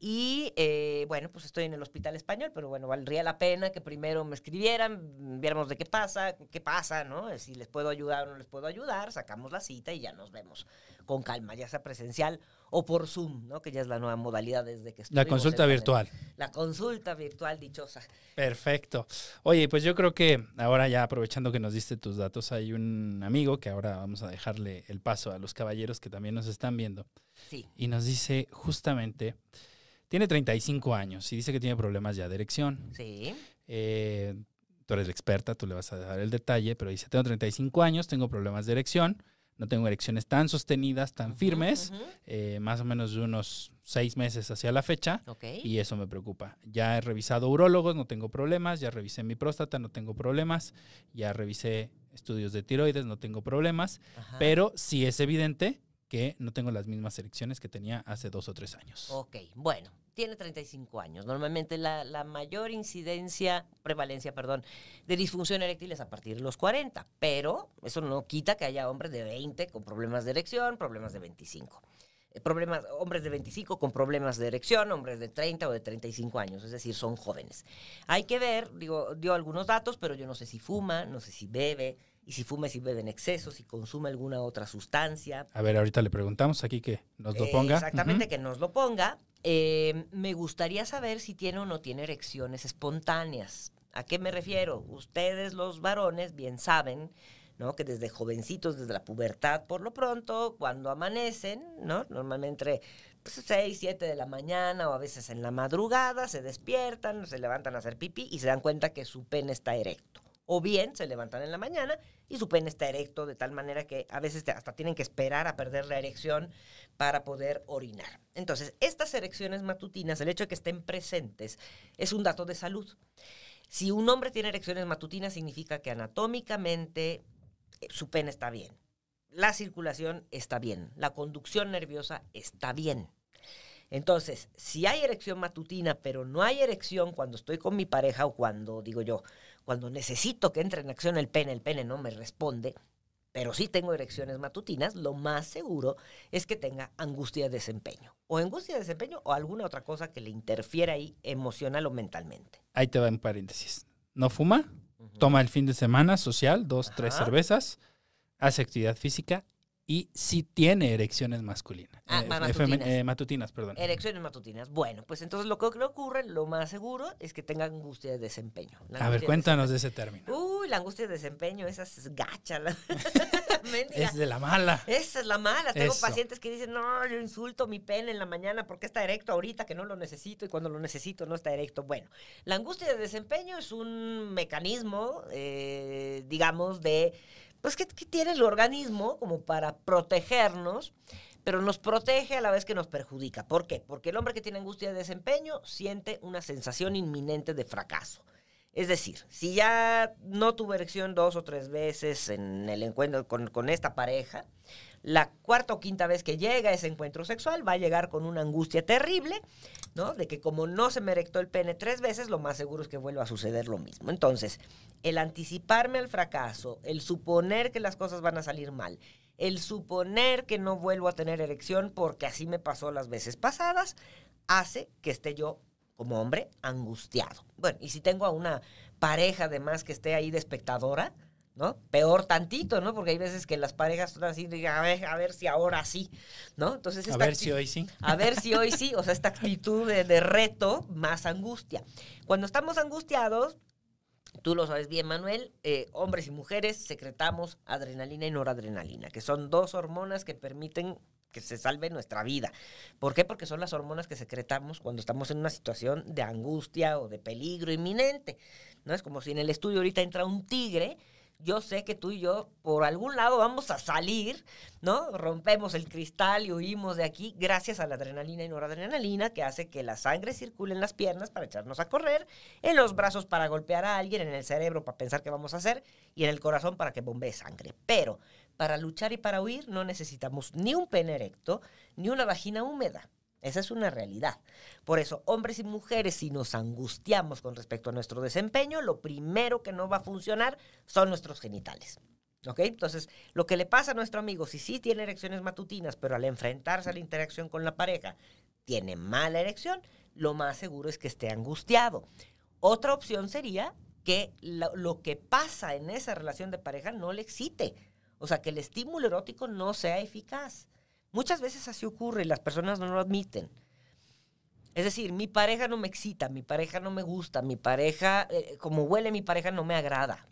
Y eh, bueno, pues estoy en el Hospital Español, pero bueno, valdría la pena que primero me escribieran, viéramos de qué pasa, qué pasa, ¿no? Si les puedo ayudar o no les puedo ayudar, sacamos la cita y ya nos vemos con calma, ya sea presencial o por Zoom, ¿no? Que ya es la nueva modalidad desde que La consulta virtual. La consulta virtual dichosa. Perfecto. Oye, pues yo creo que ahora ya aprovechando que nos diste tus datos, hay un amigo que ahora vamos a dejarle el paso a los caballeros que también nos están viendo Sí. y nos dice justamente, tiene 35 años y dice que tiene problemas ya de erección. Sí. Eh, tú eres la experta, tú le vas a dar el detalle, pero dice, tengo 35 años, tengo problemas de erección, no tengo erecciones tan sostenidas, tan firmes, eh, más o menos de unos seis meses hacia la fecha. Ok. Y eso me preocupa. Ya he revisado urólogos, no tengo problemas. Ya revisé mi próstata, no tengo problemas. Ya revisé estudios de tiroides, no tengo problemas. Ajá. Pero sí es evidente que no tengo las mismas erecciones que tenía hace dos o tres años. Ok, bueno, tiene 35 años. Normalmente la, la mayor incidencia, prevalencia, perdón, de disfunción eréctil es a partir de los 40, pero eso no quita que haya hombres de 20 con problemas de erección, problemas de 25. Eh, Problemas, hombres de 25 con problemas de erección, hombres de 30 o de 35 años, es decir, son jóvenes. Hay que ver, digo, dio algunos datos, pero yo no sé si fuma, no sé si bebe, y si fuma, si bebe en exceso, si consume alguna otra sustancia. A ver, ahorita le preguntamos aquí que nos lo Eh, ponga. Exactamente, que nos lo ponga. Eh, me gustaría saber si tiene o no tiene erecciones espontáneas. ¿A qué me refiero? Ustedes los varones bien saben, ¿no? Que desde jovencitos, desde la pubertad, por lo pronto, cuando amanecen, ¿no? Normalmente entre 6, 7 de la mañana o a veces en la madrugada, se despiertan, se levantan a hacer pipí y se dan cuenta que su pene está erecto. O bien se levantan en la mañana y su pene está erecto de tal manera que a veces hasta tienen que esperar a perder la erección para poder orinar. Entonces, estas erecciones matutinas, el hecho de que estén presentes, es un dato de salud. Si un hombre tiene erecciones matutinas, significa que anatómicamente eh, su pene está bien. La circulación está bien. La conducción nerviosa está bien. Entonces, si hay erección matutina, pero no hay erección cuando estoy con mi pareja o cuando, digo yo, cuando necesito que entre en acción el pene, el pene no me responde, pero sí tengo erecciones matutinas, lo más seguro es que tenga angustia de desempeño. O angustia de desempeño o alguna otra cosa que le interfiera ahí emocional o mentalmente. Ahí te va un paréntesis. No fuma, toma el fin de semana social, dos, tres cervezas, hace actividad física y sí tiene erecciones masculinas. Ah, eh, eh, matutinas. eh, matutinas, perdón. Erecciones matutinas. Bueno, pues entonces lo que le ocurre, lo más seguro, es que tenga angustia de desempeño. La A ver, de cuéntanos de ese término. Uy, la angustia de desempeño, esa es gacha. La... [LAUGHS] Es de la mala. Esa es la mala. Tengo Eso. pacientes que dicen, no, yo insulto mi pene en la mañana porque está erecto ahorita que no lo necesito y cuando lo necesito no está erecto. Bueno, la angustia de desempeño es un mecanismo, eh, digamos, de, pues que, tiene el organismo como para protegernos, pero nos protege a la vez que nos perjudica. ¿Por qué? Porque el hombre que tiene angustia de desempeño siente una sensación inminente de fracaso. Es decir, si ya no tuvo erección dos o tres veces en el encuentro con esta pareja, la cuarta o quinta vez que llega ese encuentro sexual va a llegar con una angustia terrible, ¿no? De que como no se me erectó el pene tres veces, lo más seguro es que vuelva a suceder lo mismo. Entonces, el anticiparme al fracaso, el suponer que las cosas van a salir mal, el suponer que no vuelvo a tener erección porque así me pasó las veces pasadas, hace que esté yo como hombre angustiado. Bueno, y si tengo a una pareja además que esté ahí de espectadora, ¿no? Peor tantito, ¿no? Porque hay veces que las parejas son así, a ver, a ver si ahora sí, ¿no? Entonces, a ver si hoy sí. A ver si hoy sí, o sea, esta actitud de, de reto más angustia. Cuando estamos angustiados, Tú lo sabes bien, Manuel, eh, hombres y mujeres secretamos adrenalina y noradrenalina, que son dos hormonas que permiten que se salve nuestra vida. ¿Por qué? Porque son las hormonas que secretamos cuando estamos en una situación de angustia o de peligro inminente. ¿No? Es como si en el estudio ahorita entra un tigre yo sé que tú y yo por algún lado vamos a salir, ¿no? Rompemos el cristal y huimos de aquí gracias a la adrenalina y noradrenalina que hace que la sangre circule en las piernas para echarnos a correr, en los brazos para golpear a alguien, en el cerebro para pensar qué vamos a hacer y en el corazón para que bombee sangre. Pero para luchar y para huir no necesitamos ni un pene erecto ni una vagina húmeda. Esa es una realidad. Por eso, hombres y mujeres, si nos angustiamos con respecto a nuestro desempeño, lo primero que no va a funcionar son nuestros genitales. ¿Ok? Entonces, lo que le pasa a nuestro amigo, si sí tiene erecciones matutinas, pero al enfrentarse a la interacción con la pareja, tiene mala erección, lo más seguro es que esté angustiado. Otra opción sería que lo, lo que pasa en esa relación de pareja no le excite. O sea, que el estímulo erótico no sea eficaz. Muchas veces así ocurre y las personas no lo admiten. Es decir, mi pareja no me excita, mi pareja no me gusta, mi pareja, eh, como huele mi pareja no me agrada.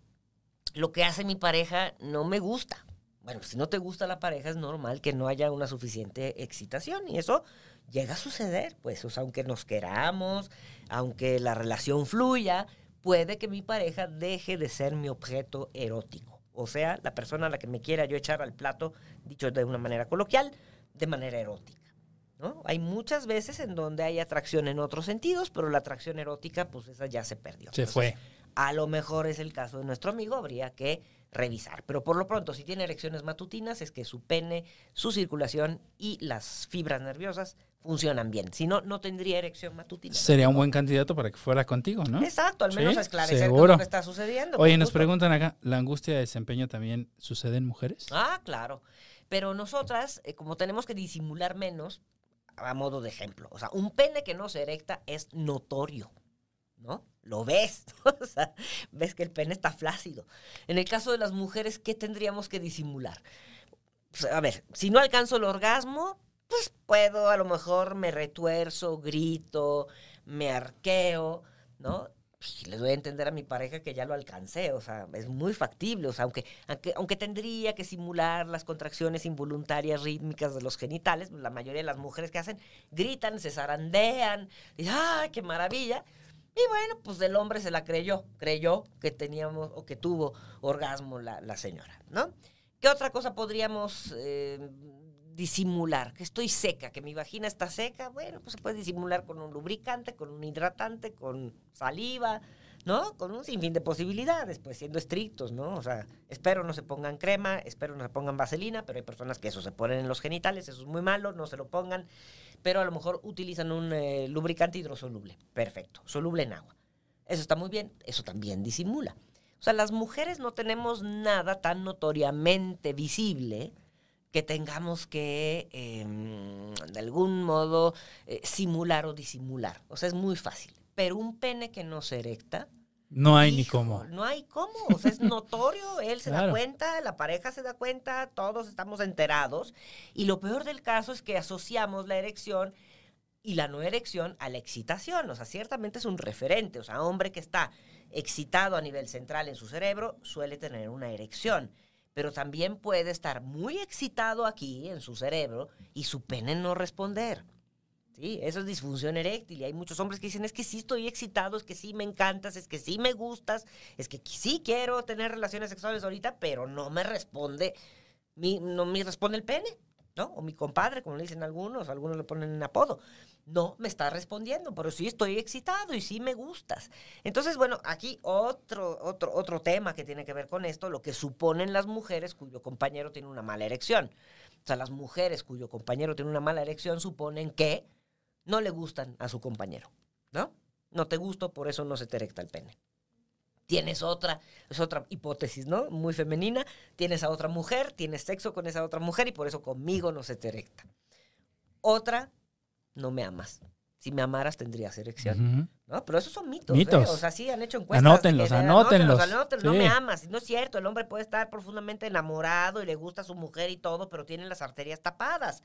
Lo que hace mi pareja no me gusta. Bueno, si no te gusta la pareja es normal que no haya una suficiente excitación y eso llega a suceder, pues, aunque nos queramos, aunque la relación fluya, puede que mi pareja deje de ser mi objeto erótico. O sea, la persona a la que me quiera yo echar al plato, dicho de una manera coloquial, de manera erótica. ¿no? Hay muchas veces en donde hay atracción en otros sentidos, pero la atracción erótica, pues esa ya se perdió. Se fue. A lo mejor es el caso de nuestro amigo, habría que revisar. Pero por lo pronto, si tiene erecciones matutinas, es que su pene, su circulación y las fibras nerviosas funcionan bien. Si no, no tendría erección matutina. Sería un buen candidato para que fuera contigo, ¿no? Exacto, al menos esclarecer lo que está sucediendo. Oye, nos preguntan acá, ¿la angustia de desempeño también sucede en mujeres? Ah, claro. Pero nosotras, eh, como tenemos que disimular menos, a modo de ejemplo, o sea, un pene que no se erecta es notorio, ¿no? Lo ves, [LAUGHS] o sea, ves que el pene está flácido. En el caso de las mujeres, ¿qué tendríamos que disimular? Pues, a ver, si no alcanzo el orgasmo, pues puedo, a lo mejor me retuerzo, grito, me arqueo, ¿no? Y les doy a entender a mi pareja que ya lo alcancé, o sea, es muy factible, o sea, aunque, aunque, aunque tendría que simular las contracciones involuntarias rítmicas de los genitales, la mayoría de las mujeres que hacen gritan, se zarandean, y ¡ay, qué maravilla! Y bueno, pues el hombre se la creyó, creyó que teníamos o que tuvo orgasmo la, la señora, ¿no? ¿Qué otra cosa podríamos eh, disimular, que estoy seca, que mi vagina está seca, bueno, pues se puede disimular con un lubricante, con un hidratante, con saliva, ¿no? Con un sinfín de posibilidades, pues siendo estrictos, ¿no? O sea, espero no se pongan crema, espero no se pongan vaselina, pero hay personas que eso se ponen en los genitales, eso es muy malo, no se lo pongan, pero a lo mejor utilizan un eh, lubricante hidrosoluble, perfecto, soluble en agua. Eso está muy bien, eso también disimula. O sea, las mujeres no tenemos nada tan notoriamente visible que tengamos que, em, de algún modo, eh, simular o disimular. O sea, es muy fácil. Pero un pene que no se erecta. No hay ni cómo. No hay cómo. O sea, es notorio. Él se da cuenta, la pareja se da cuenta, todos estamos enterados. Y lo peor del caso es que asociamos la erección y la no erección a la excitación. O sea, ciertamente es un referente. O sea, hombre que está excitado a nivel central en su cerebro suele tener una erección pero también puede estar muy excitado aquí en su cerebro y su pene no responder. Sí, eso es disfunción eréctil. Y hay muchos hombres que dicen, es que sí estoy excitado, es que sí me encantas, es que sí me gustas, es que sí quiero tener relaciones sexuales ahorita, pero no me responde, mi, no me responde el pene, ¿no? O mi compadre, como le dicen algunos, algunos le ponen en apodo no me está respondiendo, pero sí estoy excitado y sí me gustas. Entonces, bueno, aquí otro, otro, otro tema que tiene que ver con esto, lo que suponen las mujeres cuyo compañero tiene una mala erección. O sea, las mujeres cuyo compañero tiene una mala erección suponen que no le gustan a su compañero, ¿no? No te gusto, por eso no se te erecta el pene. Tienes otra, es otra hipótesis, ¿no? Muy femenina. Tienes a otra mujer, tienes sexo con esa otra mujer y por eso conmigo no se te erecta. Otra, no me amas. Si me amaras tendrías erección. ¿No? Pero esos son mitos. Mitos. ¿eh? O sea, sí han hecho encuestas. de Anótenlos, que- anótenlos. anótenlos, No me amas. No es cierto. El hombre puede estar profundamente enamorado y le gusta a su mujer y todo, pero tiene las arterias tapadas.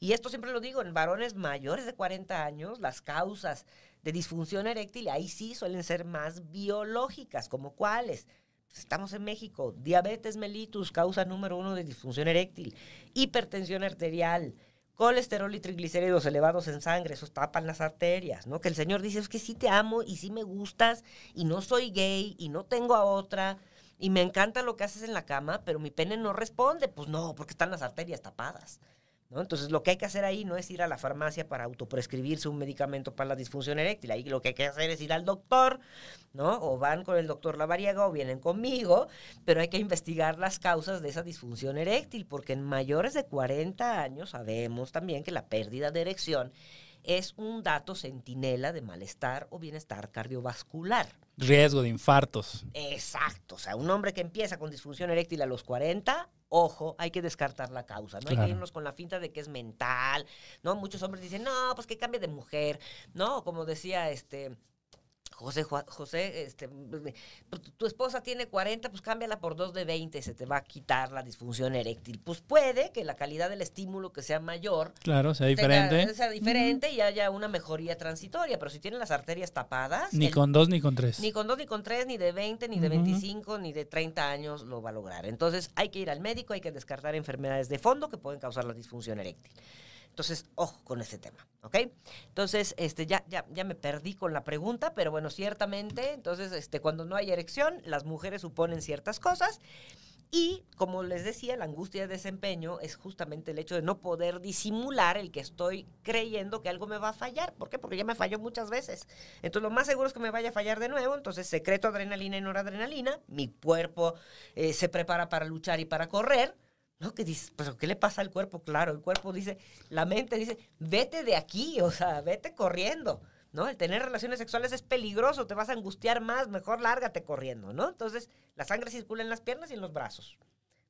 Y esto siempre lo digo, en varones mayores de 40 años, las causas de disfunción eréctil ahí sí suelen ser más biológicas, como cuáles. Pues estamos en México. Diabetes mellitus, causa número uno de disfunción eréctil. Hipertensión arterial. Colesterol y triglicéridos elevados en sangre, esos tapan las arterias, ¿no? Que el Señor dice, es que sí te amo y sí me gustas y no soy gay y no tengo a otra y me encanta lo que haces en la cama, pero mi pene no responde. Pues no, porque están las arterias tapadas. ¿No? Entonces, lo que hay que hacer ahí no es ir a la farmacia para autoprescribirse un medicamento para la disfunción eréctil. Ahí lo que hay que hacer es ir al doctor, ¿no? O van con el doctor Lavariega o vienen conmigo, pero hay que investigar las causas de esa disfunción eréctil, porque en mayores de 40 años sabemos también que la pérdida de erección es un dato centinela de malestar o bienestar cardiovascular. Riesgo de infartos. Exacto, o sea, un hombre que empieza con disfunción eréctil a los 40, ojo, hay que descartar la causa, no hay que irnos con la finta de que es mental, ¿no? Muchos hombres dicen, no, pues que cambie de mujer, ¿no? Como decía este... José, José, este, pues, tu esposa tiene 40, pues cámbiala por dos de 20, se te va a quitar la disfunción eréctil. Pues puede que la calidad del estímulo que sea mayor Claro, sea tenga- diferente. sea diferente y haya una mejoría transitoria, pero si tienen las arterias tapadas, Ni el con dos ni con tres. ni con dos, ni con tres, ni de 20, ni de Ujú. 25, ni de 30 años lo va a lograr. Entonces hay que ir al médico, hay que descartar enfermedades de fondo que pueden causar la disfunción eréctil. Entonces, ojo con ese tema, ¿ok? Entonces, este, ya, ya, ya me perdí con la pregunta, pero bueno, ciertamente, entonces, este, cuando no hay erección, las mujeres suponen ciertas cosas. Y, como les decía, la angustia de desempeño es justamente el hecho de no poder disimular el que estoy creyendo que algo me va a fallar. ¿Por qué? Porque ya me falló muchas veces. Entonces, lo más seguro es que me vaya a fallar de nuevo. Entonces, secreto adrenalina y noradrenalina. Mi cuerpo eh, se prepara para luchar y para correr. ¿No? Que dices, ¿pero qué le pasa al cuerpo? Claro, el cuerpo dice, la mente dice, vete de aquí, o sea, vete corriendo. ¿no? El tener relaciones sexuales es peligroso, te vas a angustiar más, mejor lárgate corriendo, ¿no? Entonces, la sangre circula en las piernas y en los brazos,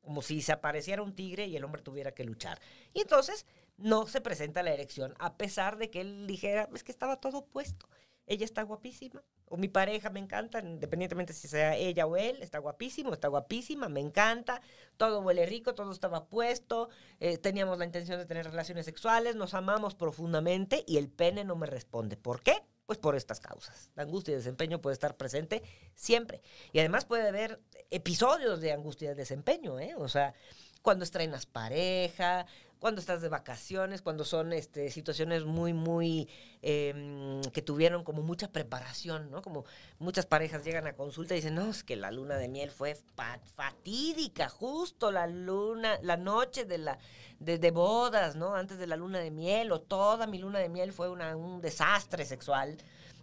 como si se apareciera un tigre y el hombre tuviera que luchar. Y entonces, no se presenta la erección, a pesar de que él dijera, es que estaba todo puesto. Ella está guapísima, o mi pareja me encanta, independientemente si sea ella o él, está guapísimo, está guapísima, me encanta, todo huele rico, todo estaba puesto, eh, teníamos la intención de tener relaciones sexuales, nos amamos profundamente y el pene no me responde. ¿Por qué? Pues por estas causas. La angustia y desempeño puede estar presente siempre. Y además puede haber episodios de angustia y desempeño, ¿eh? O sea, cuando estrenas pareja, cuando estás de vacaciones, cuando son este, situaciones muy, muy, eh, que tuvieron como mucha preparación, ¿no? Como muchas parejas llegan a consulta y dicen, no, es que la luna de miel fue fa- fatídica, justo la luna, la noche de la de bodas, ¿no? Antes de la luna de miel, o toda mi luna de miel fue una, un desastre sexual.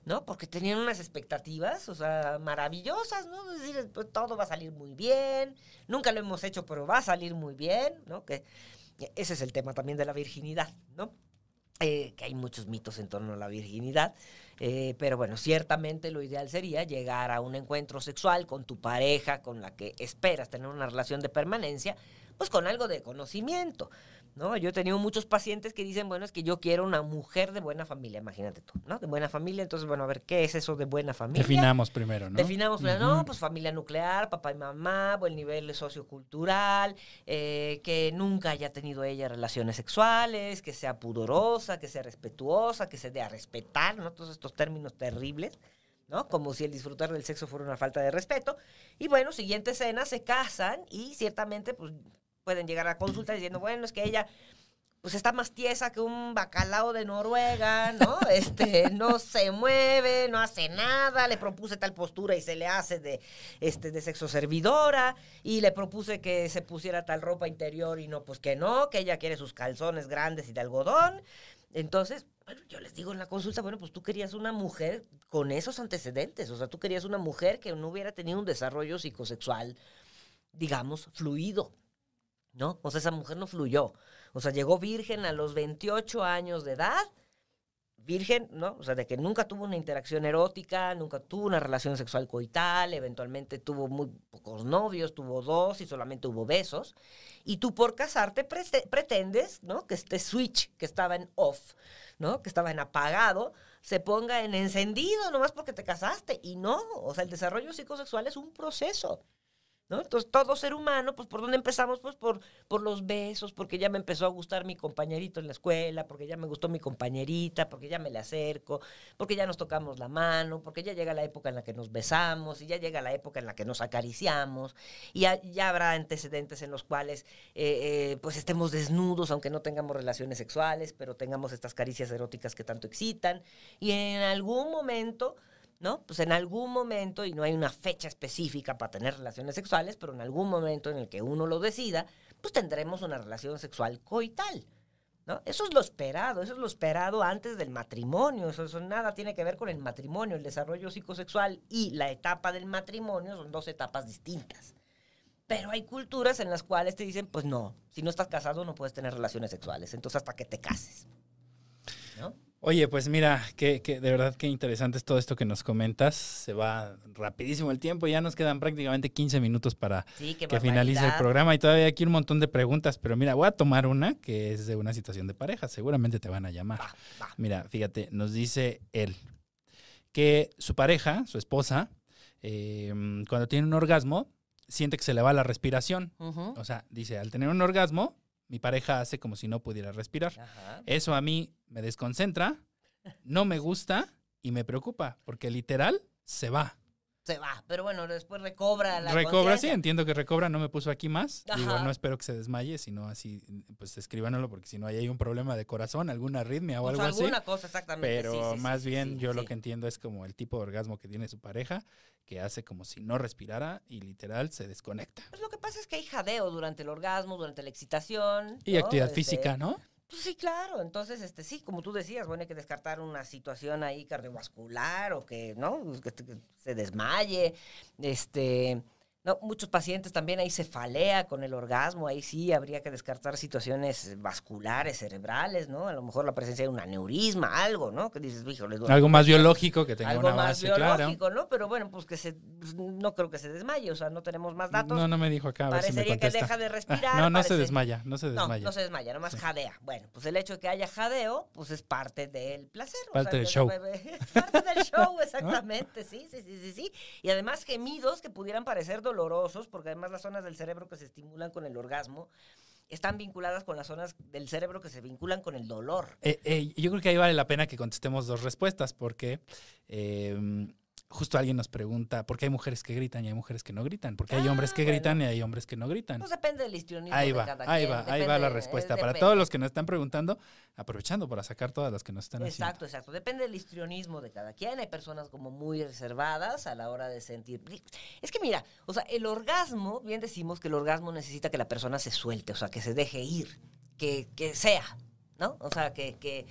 ¿no? Porque tenían unas expectativas, o sea, maravillosas, ¿no? Es decir, pues, todo va a salir muy bien, nunca lo hemos hecho, pero va a salir muy bien, ¿no? Que ese es el tema también de la virginidad, ¿no? Eh, que hay muchos mitos en torno a la virginidad, eh, pero bueno, ciertamente lo ideal sería llegar a un encuentro sexual con tu pareja, con la que esperas tener una relación de permanencia, pues con algo de conocimiento, ¿no? Yo he tenido muchos pacientes que dicen, bueno, es que yo quiero una mujer de buena familia, imagínate tú, ¿no? De buena familia, entonces, bueno, a ver, ¿qué es eso de buena familia? Definamos primero, ¿no? Definamos, Ujú. no, pues familia nuclear, papá y mamá, buen nivel sociocultural, eh, que nunca haya tenido ella relaciones sexuales, que sea pudorosa, que sea respetuosa, que se dé a respetar, ¿no? Todos estos términos terribles, ¿no? Como si el disfrutar del sexo fuera una falta de respeto. Y bueno, siguiente escena, se casan y ciertamente, pues, pueden llegar a consulta diciendo, bueno, es que ella pues está más tiesa que un bacalao de Noruega, ¿no? [LAUGHS] Este, no se mueve, no hace nada, le propuse tal postura y se le hace de, este, de sexo servidora, y le propuse que se pusiera tal ropa interior y no, pues que no, que ella quiere sus calzones grandes y de algodón. Entonces, bueno, yo les digo en la consulta, bueno, pues tú querías una mujer con esos antecedentes, o sea, tú querías una mujer que no hubiera tenido un desarrollo psicosexual, digamos, fluido, ¿no? O sea, esa mujer no fluyó. O sea, llegó virgen a los 28 años de edad virgen, ¿no? O sea, de que nunca tuvo una interacción erótica, nunca tuvo una relación sexual coital, eventualmente tuvo muy pocos novios, tuvo dos y solamente hubo besos. Y tú por casarte pretendes, ¿no? Que este switch que estaba en off, ¿no? Que estaba en apagado, se ponga en encendido nomás porque te casaste. Y no, o sea, el desarrollo psicosexual es un proceso. ¿No? Entonces, todo ser humano, pues, ¿por dónde empezamos? Pues por, por los besos, porque ya me empezó a gustar mi compañerito en la escuela, porque ya me gustó mi compañerita, porque ya me le acerco, porque ya nos tocamos la mano, porque ya llega la época en la que nos besamos, y ya llega la época en la que nos acariciamos, y ya, habrá antecedentes en los cuales, eh, eh, pues, estemos desnudos, aunque no tengamos relaciones sexuales, pero tengamos estas caricias eróticas que tanto excitan, y en algún momento ¿no? Pues en algún momento, y no hay una fecha específica para tener relaciones sexuales, pero en algún momento en el que uno lo decida, pues tendremos una relación sexual coital. ¿No? Eso es lo esperado, eso es lo esperado antes del matrimonio, eso, eso, nada tiene que ver con el matrimonio, el desarrollo psicosexual y la etapa del matrimonio son dos etapas distintas. Pero hay culturas en las cuales te dicen, pues no, si no estás casado no puedes tener relaciones sexuales, entonces hasta que te cases. ¿No? Oye, pues mira, que, de verdad que interesante es todo esto que nos comentas. Se va rapidísimo el tiempo, ya nos quedan prácticamente 15 minutos para que finalice el programa y todavía hay aquí un montón de preguntas, pero mira, voy a tomar una que es de una situación de pareja, seguramente te van a llamar. Mira, fíjate, nos dice él que su pareja, su esposa, em, cuando tiene un orgasmo, siente que se le va la respiración. O sea, dice, al tener un orgasmo, mi pareja hace como si no pudiera respirar. Eso a mí me desconcentra, no me gusta y me preocupa, porque literal se va se va. Pero bueno, después recobra la Recobra, sí, entiendo que recobra, no me puso aquí más. Digo, no espero que se desmaye, sino así, pues escríbanlo, porque si no hay un problema de corazón, alguna arritmia o pues algo así. Alguna cosa, exactamente. Pero más bien yo lo que entiendo es como el tipo de orgasmo que tiene su pareja, que hace como si no respirara y literal se desconecta. Pues lo que pasa es que hay jadeo durante el orgasmo, durante la excitación. Y actividad este, física, ¿no? Pues sí, claro. Entonces, este, sí, como tú decías, bueno, hay que descartar una situación ahí cardiovascular o que, ¿no? Que, que se desmaye. Este, no, muchos pacientes también ahí se falea con el orgasmo, ahí sí habría que descartar situaciones vasculares, cerebrales, ¿no? A lo mejor la presencia de un aneurisma, algo, ¿no? Que dices, híjole, Algo más biológico que tenga algo una base, más biológico, ¿no? Pero bueno, pues que se, pues, no creo que se desmaye, o sea, no tenemos más datos. No, no me dijo acá, a ver Parecería si que deja de respirar. no, no se desmaya, no se desmaya. No, no se desmaya, nomás jadea. Bueno, pues el hecho de que haya jadeo, pues es parte del placer. [LAUGHS] Parte del show. parte del show, exactamente, sí, sí, sí, sí, sí. Y además gemidos que pudieran parecer dolorosos, porque además las zonas del cerebro que se estimulan con el orgasmo están vinculadas con las zonas del cerebro que se vinculan con el dolor. Eh, eh, yo creo que ahí vale la pena que contestemos dos respuestas, porque eh, justo alguien nos pregunta, ¿por qué hay mujeres que gritan y hay mujeres que no gritan? Porque hay hombres que ah, gritan y hay hombres que no gritan. Pues depende del histrionismo ahí va, de cada ahí Va, ahí va la respuesta. Para todos los que nos están preguntando, aprovechando para sacar todas las que nos están exacto, haciendo. Exacto, exacto. Depende del histrionismo de cada quien. Hay personas como muy reservadas a la hora de sentir... Es que mira, o sea, el orgasmo, bien decimos que el orgasmo necesita que la persona se suelte, o sea, que se deje ir, que, que sea, ¿no? O sea, que, que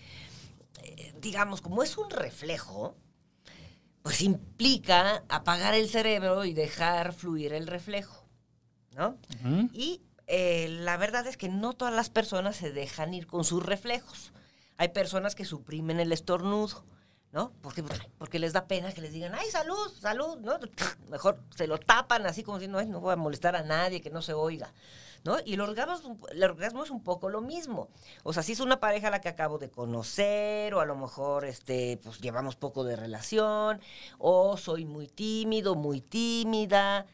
eh, digamos, como es un reflejo, pues implica apagar el cerebro y dejar fluir el reflejo, ¿no? Y eh, la verdad es que no todas las personas se dejan ir con sus reflejos. Hay personas que suprimen el estornudo, ¿no? Porque, porque les da pena que les digan, ay, salud, salud, ¿no? Mejor se lo tapan así como si no, no voy a molestar a nadie, que no se oiga. ¿No? Y el orgasmo, es un poco lo mismo. O sea, si es una pareja la que acabo de conocer, o a lo mejor este, pues llevamos poco de relación, o soy muy tímido, muy tímida,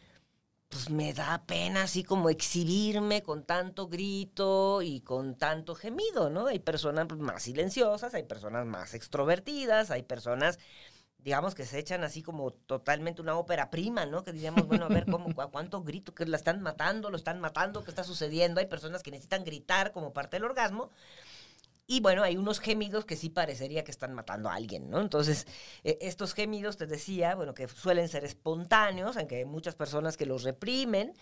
pues me da pena así como exhibirme con tanto grito y con tanto gemido, ¿no? Hay personas más silenciosas, hay personas más extrovertidas, hay personas digamos que se echan así como totalmente una ópera prima, ¿no? Que diríamos, bueno, a ver cómo, [LAUGHS] cuánto grito, que la están matando, lo están matando, qué está sucediendo. Hay personas que necesitan gritar como parte del orgasmo. Y bueno, hay unos gemidos que sí parecería que están matando a alguien, ¿no? Entonces, e, estos gemidos, te decía, bueno, que suelen ser espontáneos, aunque hay muchas personas que los reprimen,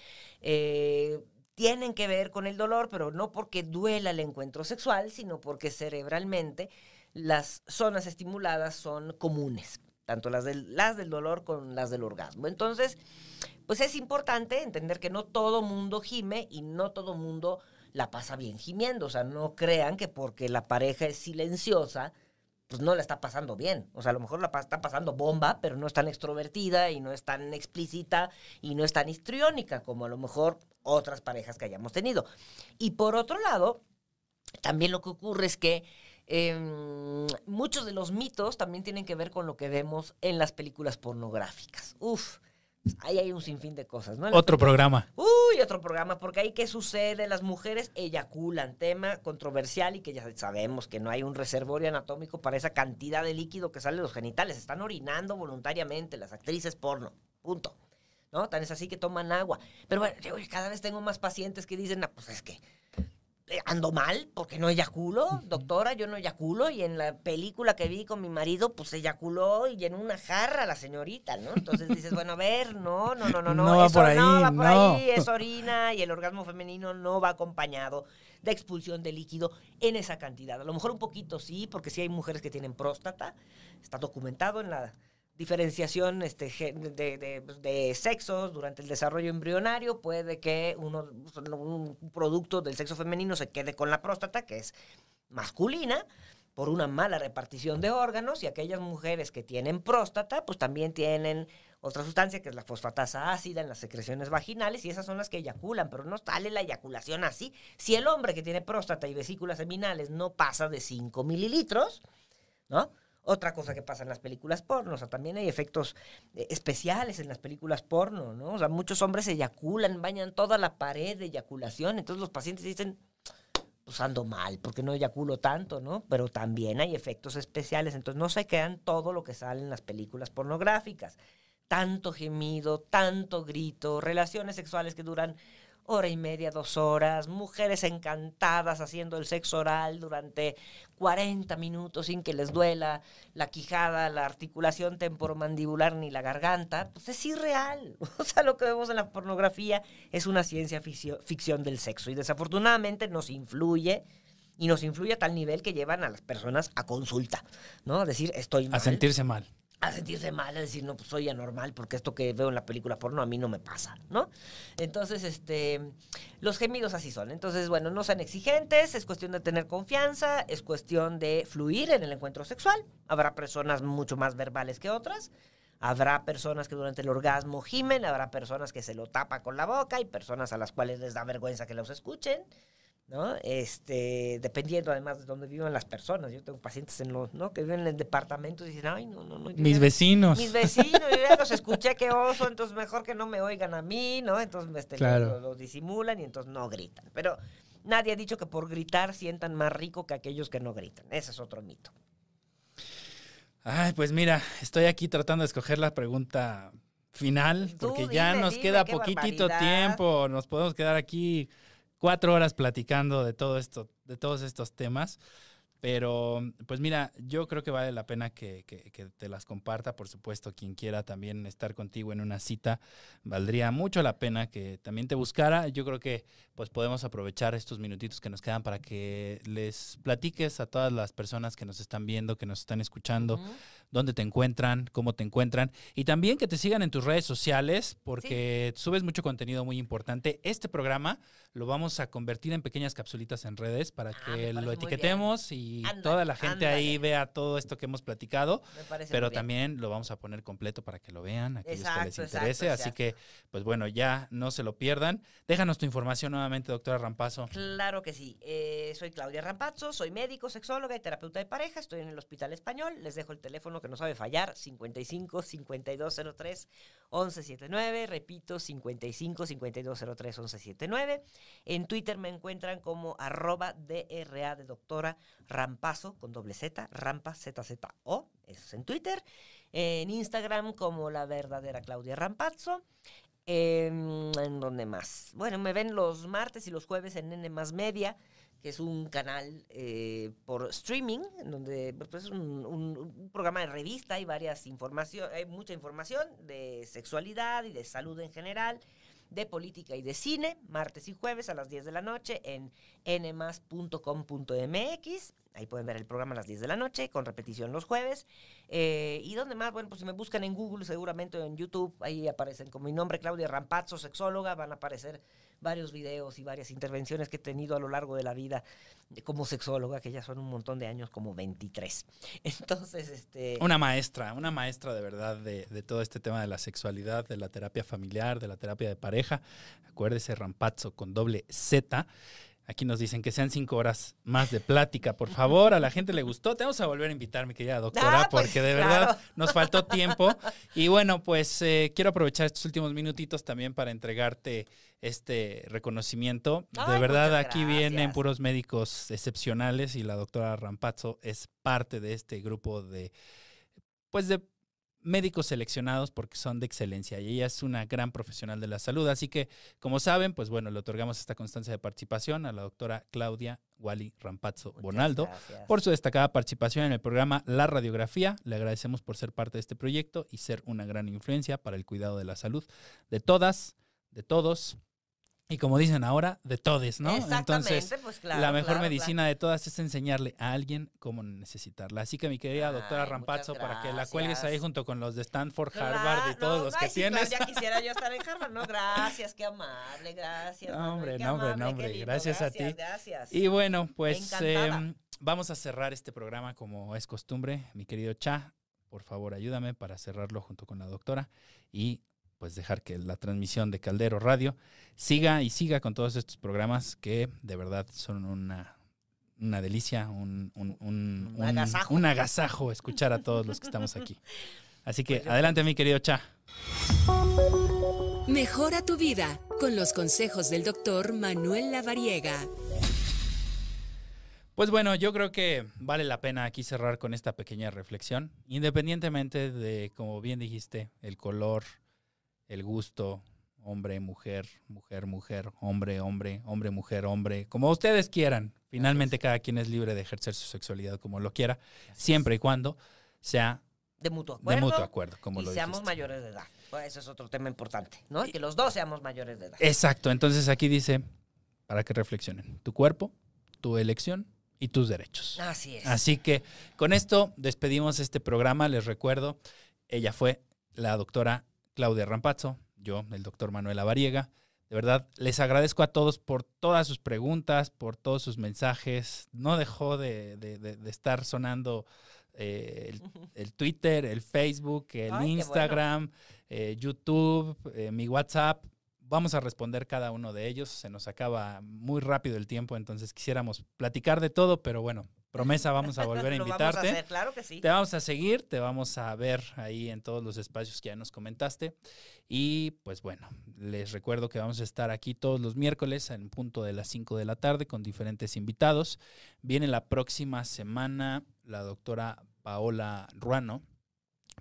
eh, tienen que ver con el dolor, pero no porque duela el encuentro sexual, sino porque cerebralmente las zonas estimuladas son comunes tanto las del, las del dolor con las del orgasmo. Entonces, pues es importante entender que no todo mundo gime y no todo mundo la pasa bien gimiendo. O sea, no crean que porque la pareja es silenciosa, pues no la está pasando bien. O sea, a lo mejor la está pasando bomba, pero no es tan extrovertida y no es tan explícita y no es tan histriónica como a lo mejor otras parejas que hayamos tenido. Y por otro lado, también lo que ocurre es que em, muchos de los mitos también tienen que ver con lo que vemos en las películas pornográficas. Uf, ahí hay un sinfín de cosas, ¿no? Otro programa. Uy, otro programa, porque ahí qué sucede, las mujeres eyaculan, tema controversial y que ya sabemos que no hay un reservorio anatómico para esa cantidad de líquido que sale de los genitales, están orinando voluntariamente las actrices porno, punto. ¿No? Tan es así que toman agua. Pero bueno, cada vez tengo más pacientes que dicen, ah, pues es que ando mal porque no eyaculo, doctora, yo no eyaculo y en la película que vi con mi marido, pues eyaculó y en una jarra la señorita, ¿no? Entonces dices, bueno, a ver, no, no, no, no, no, no va por ahí, no va por no. ahí, es orina y el orgasmo femenino no va acompañado de expulsión de líquido en esa cantidad. A lo mejor un poquito sí, porque sí hay mujeres que tienen próstata, está documentado en la diferenciación este, de, pues, de, sexos durante el desarrollo embrionario, puede que uno, un producto del sexo femenino se quede con la próstata, que es masculina, por una mala repartición de órganos, y aquellas mujeres que tienen próstata, pues también tienen otra sustancia que es la fosfatasa ácida en las secreciones vaginales, y esas son las que eyaculan, pero no sale la eyaculación así. Si el hombre que tiene próstata y vesículas seminales no pasa de 5 mililitros, ¿no? Otra cosa que pasa en las películas porno, o sea, también hay efectos eh, especiales en las películas porno, ¿no? O sea, muchos hombres eyaculan, bañan toda la pared de eyaculación, entonces los pacientes dicen, pues ando mal, porque no eyaculo tanto, ¿no? Pero también hay efectos especiales, entonces no se quedan todo lo que sale en las películas pornográficas. Tanto gemido, tanto grito, relaciones sexuales que duran hora y media, dos horas, mujeres encantadas haciendo el sexo oral durante 40 minutos sin que les duela la quijada, la articulación temporomandibular ni la garganta, pues es irreal. [LAUGHS] O sea, lo que vemos en la pornografía es una ciencia ficción del sexo y desafortunadamente nos influye y nos influye a tal nivel que llevan a las personas a consulta, ¿no? A decir, estoy mal. A sentirse mal a sentirse mal, a decir, no, pues soy anormal porque esto que veo en la película porno a mí no me pasa, ¿no? Entonces, este, los gemidos así son. Entonces, bueno, no sean exigentes, es cuestión de tener confianza, es cuestión de fluir en el encuentro sexual. Habrá personas mucho más verbales que otras. Habrá personas que durante el orgasmo gimen, habrá personas que se lo tapa con la boca y personas a las cuales les da vergüenza que los escuchen. ¿No? Este, dependiendo además de dónde vivan las personas. Yo tengo pacientes en los, ¿no? Que viven en departamentos y dicen, ay, no, no, no. Mis vecinos. Mis vecinos, yo ya los [LAUGHS] escuché que oso, entonces mejor que no me oigan a mí, ¿no? Entonces este, lo, disimulan y entonces no gritan. Pero nadie ha dicho que por gritar sientan más rico que aquellos que no gritan. Ese es otro mito. Ay, pues mira, estoy aquí tratando de escoger la pregunta final, porque ya nos queda poquitito tiempo, nos podemos quedar aquí cuatro horas platicando de todo esto, de todos estos temas. Pero, pues mira, yo creo que vale la pena que, te las comparta, por supuesto, quien quiera también estar contigo en una cita, valdría mucho la pena que también te buscara. Yo creo que pues podemos aprovechar estos minutitos que nos quedan para que les platiques a todas las personas que nos están viendo, que nos están escuchando dónde te encuentran, cómo te encuentran y también que te sigan en tus redes sociales porque subes mucho contenido muy importante. Este programa lo vamos a convertir en pequeñas capsulitas en redes para ah, que lo etiquetemos y toda la gente ahí vea todo esto que hemos platicado, pero también lo vamos a poner completo para que lo vean, a aquellos que les interese. Así que, pues bueno, ya no se lo pierdan. Déjanos tu información nuevamente, doctora Rampazo. Claro que sí. Eh, soy Claudia Rampazo, soy médico, sexóloga y terapeuta de pareja. Estoy en el Hospital Español. Les dejo el teléfono que no sabe fallar, 55 5203 1179, repito, 55 5203 1179. En Twitter me encuentran como arroba DRA de doctora Rampazo con doble Z, Rampa ZZO, eso es en Twitter. En Instagram como la verdadera Claudia Rampazzo. ¿En dónde más? Bueno, me ven los martes y los jueves en N más Media que es un canal eh, por streaming, en donde pues, es un, programa de revista, y varias información, hay mucha información de sexualidad y de salud en general, de política y de cine, martes y jueves a las 10 de la noche en nmas.com.mx. Ahí pueden ver el programa a las 10 de la noche, con repetición los jueves. Eh, ¿Y dónde más? Bueno, pues si me buscan en Google, seguramente en YouTube, ahí aparecen con mi nombre, Claudia Rampazzo, sexóloga, van a aparecer varios videos y varias intervenciones que he tenido a lo largo de la vida como sexóloga, que ya son un montón de años, como 23. [LAUGHS] Entonces, este... Una maestra, una maestra de verdad de, de, todo este tema de la sexualidad, de la terapia familiar, de la terapia de pareja. Acuérdese, Rampazzo con doble Z. Aquí nos dicen que sean cinco horas más de plática, por favor. A la gente le gustó. Te vamos a volver a invitar, mi querida doctora, Ah, pues, porque de claro. verdad nos faltó tiempo. Y bueno, pues eh, quiero aprovechar estos últimos minutitos también para entregarte este reconocimiento. De verdad, aquí vienen puros médicos excepcionales y la doctora Rampazzo es parte de este grupo de, pues de médicos seleccionados porque son de excelencia y ella es una gran profesional de la salud. Así que, como saben, pues bueno, le otorgamos esta constancia de participación a la doctora Claudia Wally Rampazzo Muchas Bonaldo gracias. por su destacada participación en el programa La Radiografía. Le agradecemos por ser parte de este proyecto y ser una gran influencia para el cuidado de la salud de todas, de todos y como dicen ahora, de todes, ¿no? Exactamente, Entonces, pues claro, la mejor claro, medicina de todas es enseñarle a alguien cómo necesitarla. Así que mi querida doctora Ay, Rampazzo, muchas para que la cuelgues ahí junto con los de Stanford, Harvard y todos no, los que claro, tienes. ya quisiera yo estar en Harvard, ¿no? Gracias, qué amable, gracias. No, hombre, no, hombre, no, hombre, lindo, gracias a ti. Gracias. Y bueno, pues em, vamos a cerrar este programa como es costumbre. Mi querido Cha, por favor ayúdame para cerrarlo junto con la doctora y pues dejar que la transmisión de Caldero Radio siga y siga con todos estos programas que de verdad son una, una delicia, un, un, un- Un agasajo. un agasajo escuchar a todos los que estamos aquí. Así que Pues adelante mi querido Cha. Mejora tu vida con los consejos del doctor Manuel Lavariega. Pues bueno, yo creo que vale la pena aquí cerrar con esta pequeña reflexión, independientemente de, como bien dijiste, el color, el gusto, hombre, mujer, mujer, mujer, hombre, hombre, hombre, mujer, hombre, como ustedes quieran. Finalmente cada quien es libre de ejercer su sexualidad como lo quiera, siempre y cuando sea de mutuo de acuerdo. mutuo acuerdo, como y lo seamos dijiste. mayores de edad. Pues eso es otro tema importante, ¿no? Que los dos seamos mayores de edad. Exacto, entonces aquí dice, para que reflexionen, tu cuerpo, tu elección y tus derechos. Así es. Así que con esto despedimos este programa. Les recuerdo, ella fue la doctora Claudia Rampazzo, yo, el doctor Manuel Avariega. De verdad, les agradezco a todos por todas sus preguntas, por todos sus mensajes. No dejó de, de- de- de estar sonando eh, el, el Twitter, el Facebook, el Ay, Instagram, eh, YouTube, eh, mi WhatsApp. Vamos a responder cada uno de ellos. Se nos acaba muy rápido el tiempo, entonces quisiéramos platicar de todo, pero bueno, promesa, vamos a volver a [LAUGHS] Lo invitarte. Vamos a hacer, claro que sí. Te vamos a seguir, te vamos a ver ahí en todos los espacios que ya nos comentaste. Y pues bueno, les recuerdo que vamos a estar aquí todos los miércoles en punto de las 5 de la tarde con diferentes invitados. Viene la próxima semana la doctora Paola Ruano.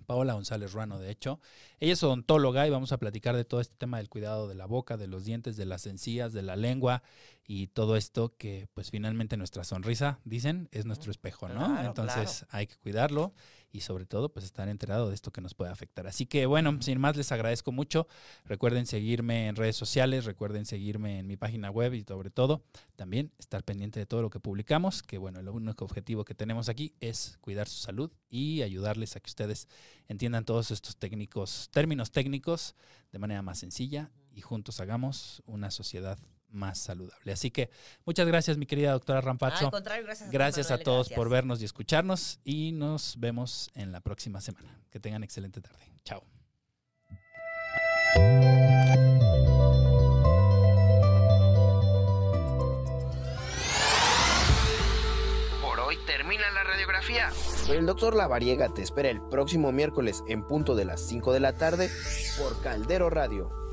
Paola González Ruano, de hecho. Ella es odontóloga y vamos a platicar de todo este tema del cuidado de la boca, de los dientes, de las encías, de la lengua y todo esto que pues finalmente nuestra sonrisa, dicen, es nuestro espejo, ¿no? Claro, Entonces hay que cuidarlo y sobre todo pues estar enterado de esto que nos puede afectar. Así que bueno, sin más les agradezco mucho. Recuerden seguirme en redes sociales, recuerden seguirme en mi página web y sobre todo también estar pendiente de todo lo que publicamos, que bueno, el único objetivo que tenemos aquí es cuidar su salud y ayudarles a que ustedes entiendan todos estos técnicos, términos técnicos de manera más sencilla y juntos hagamos una sociedad más saludable. Así que muchas gracias, mi querida doctora. Al contrario, gracias a ti, Gracias a Manuel, todos por vernos y escucharnos y nos vemos en la próxima semana. Que tengan excelente tarde. Chao. Por hoy termina la radiografía. El doctor Lavariega te espera el próximo miércoles en punto de las 5 de la tarde por Caldero Radio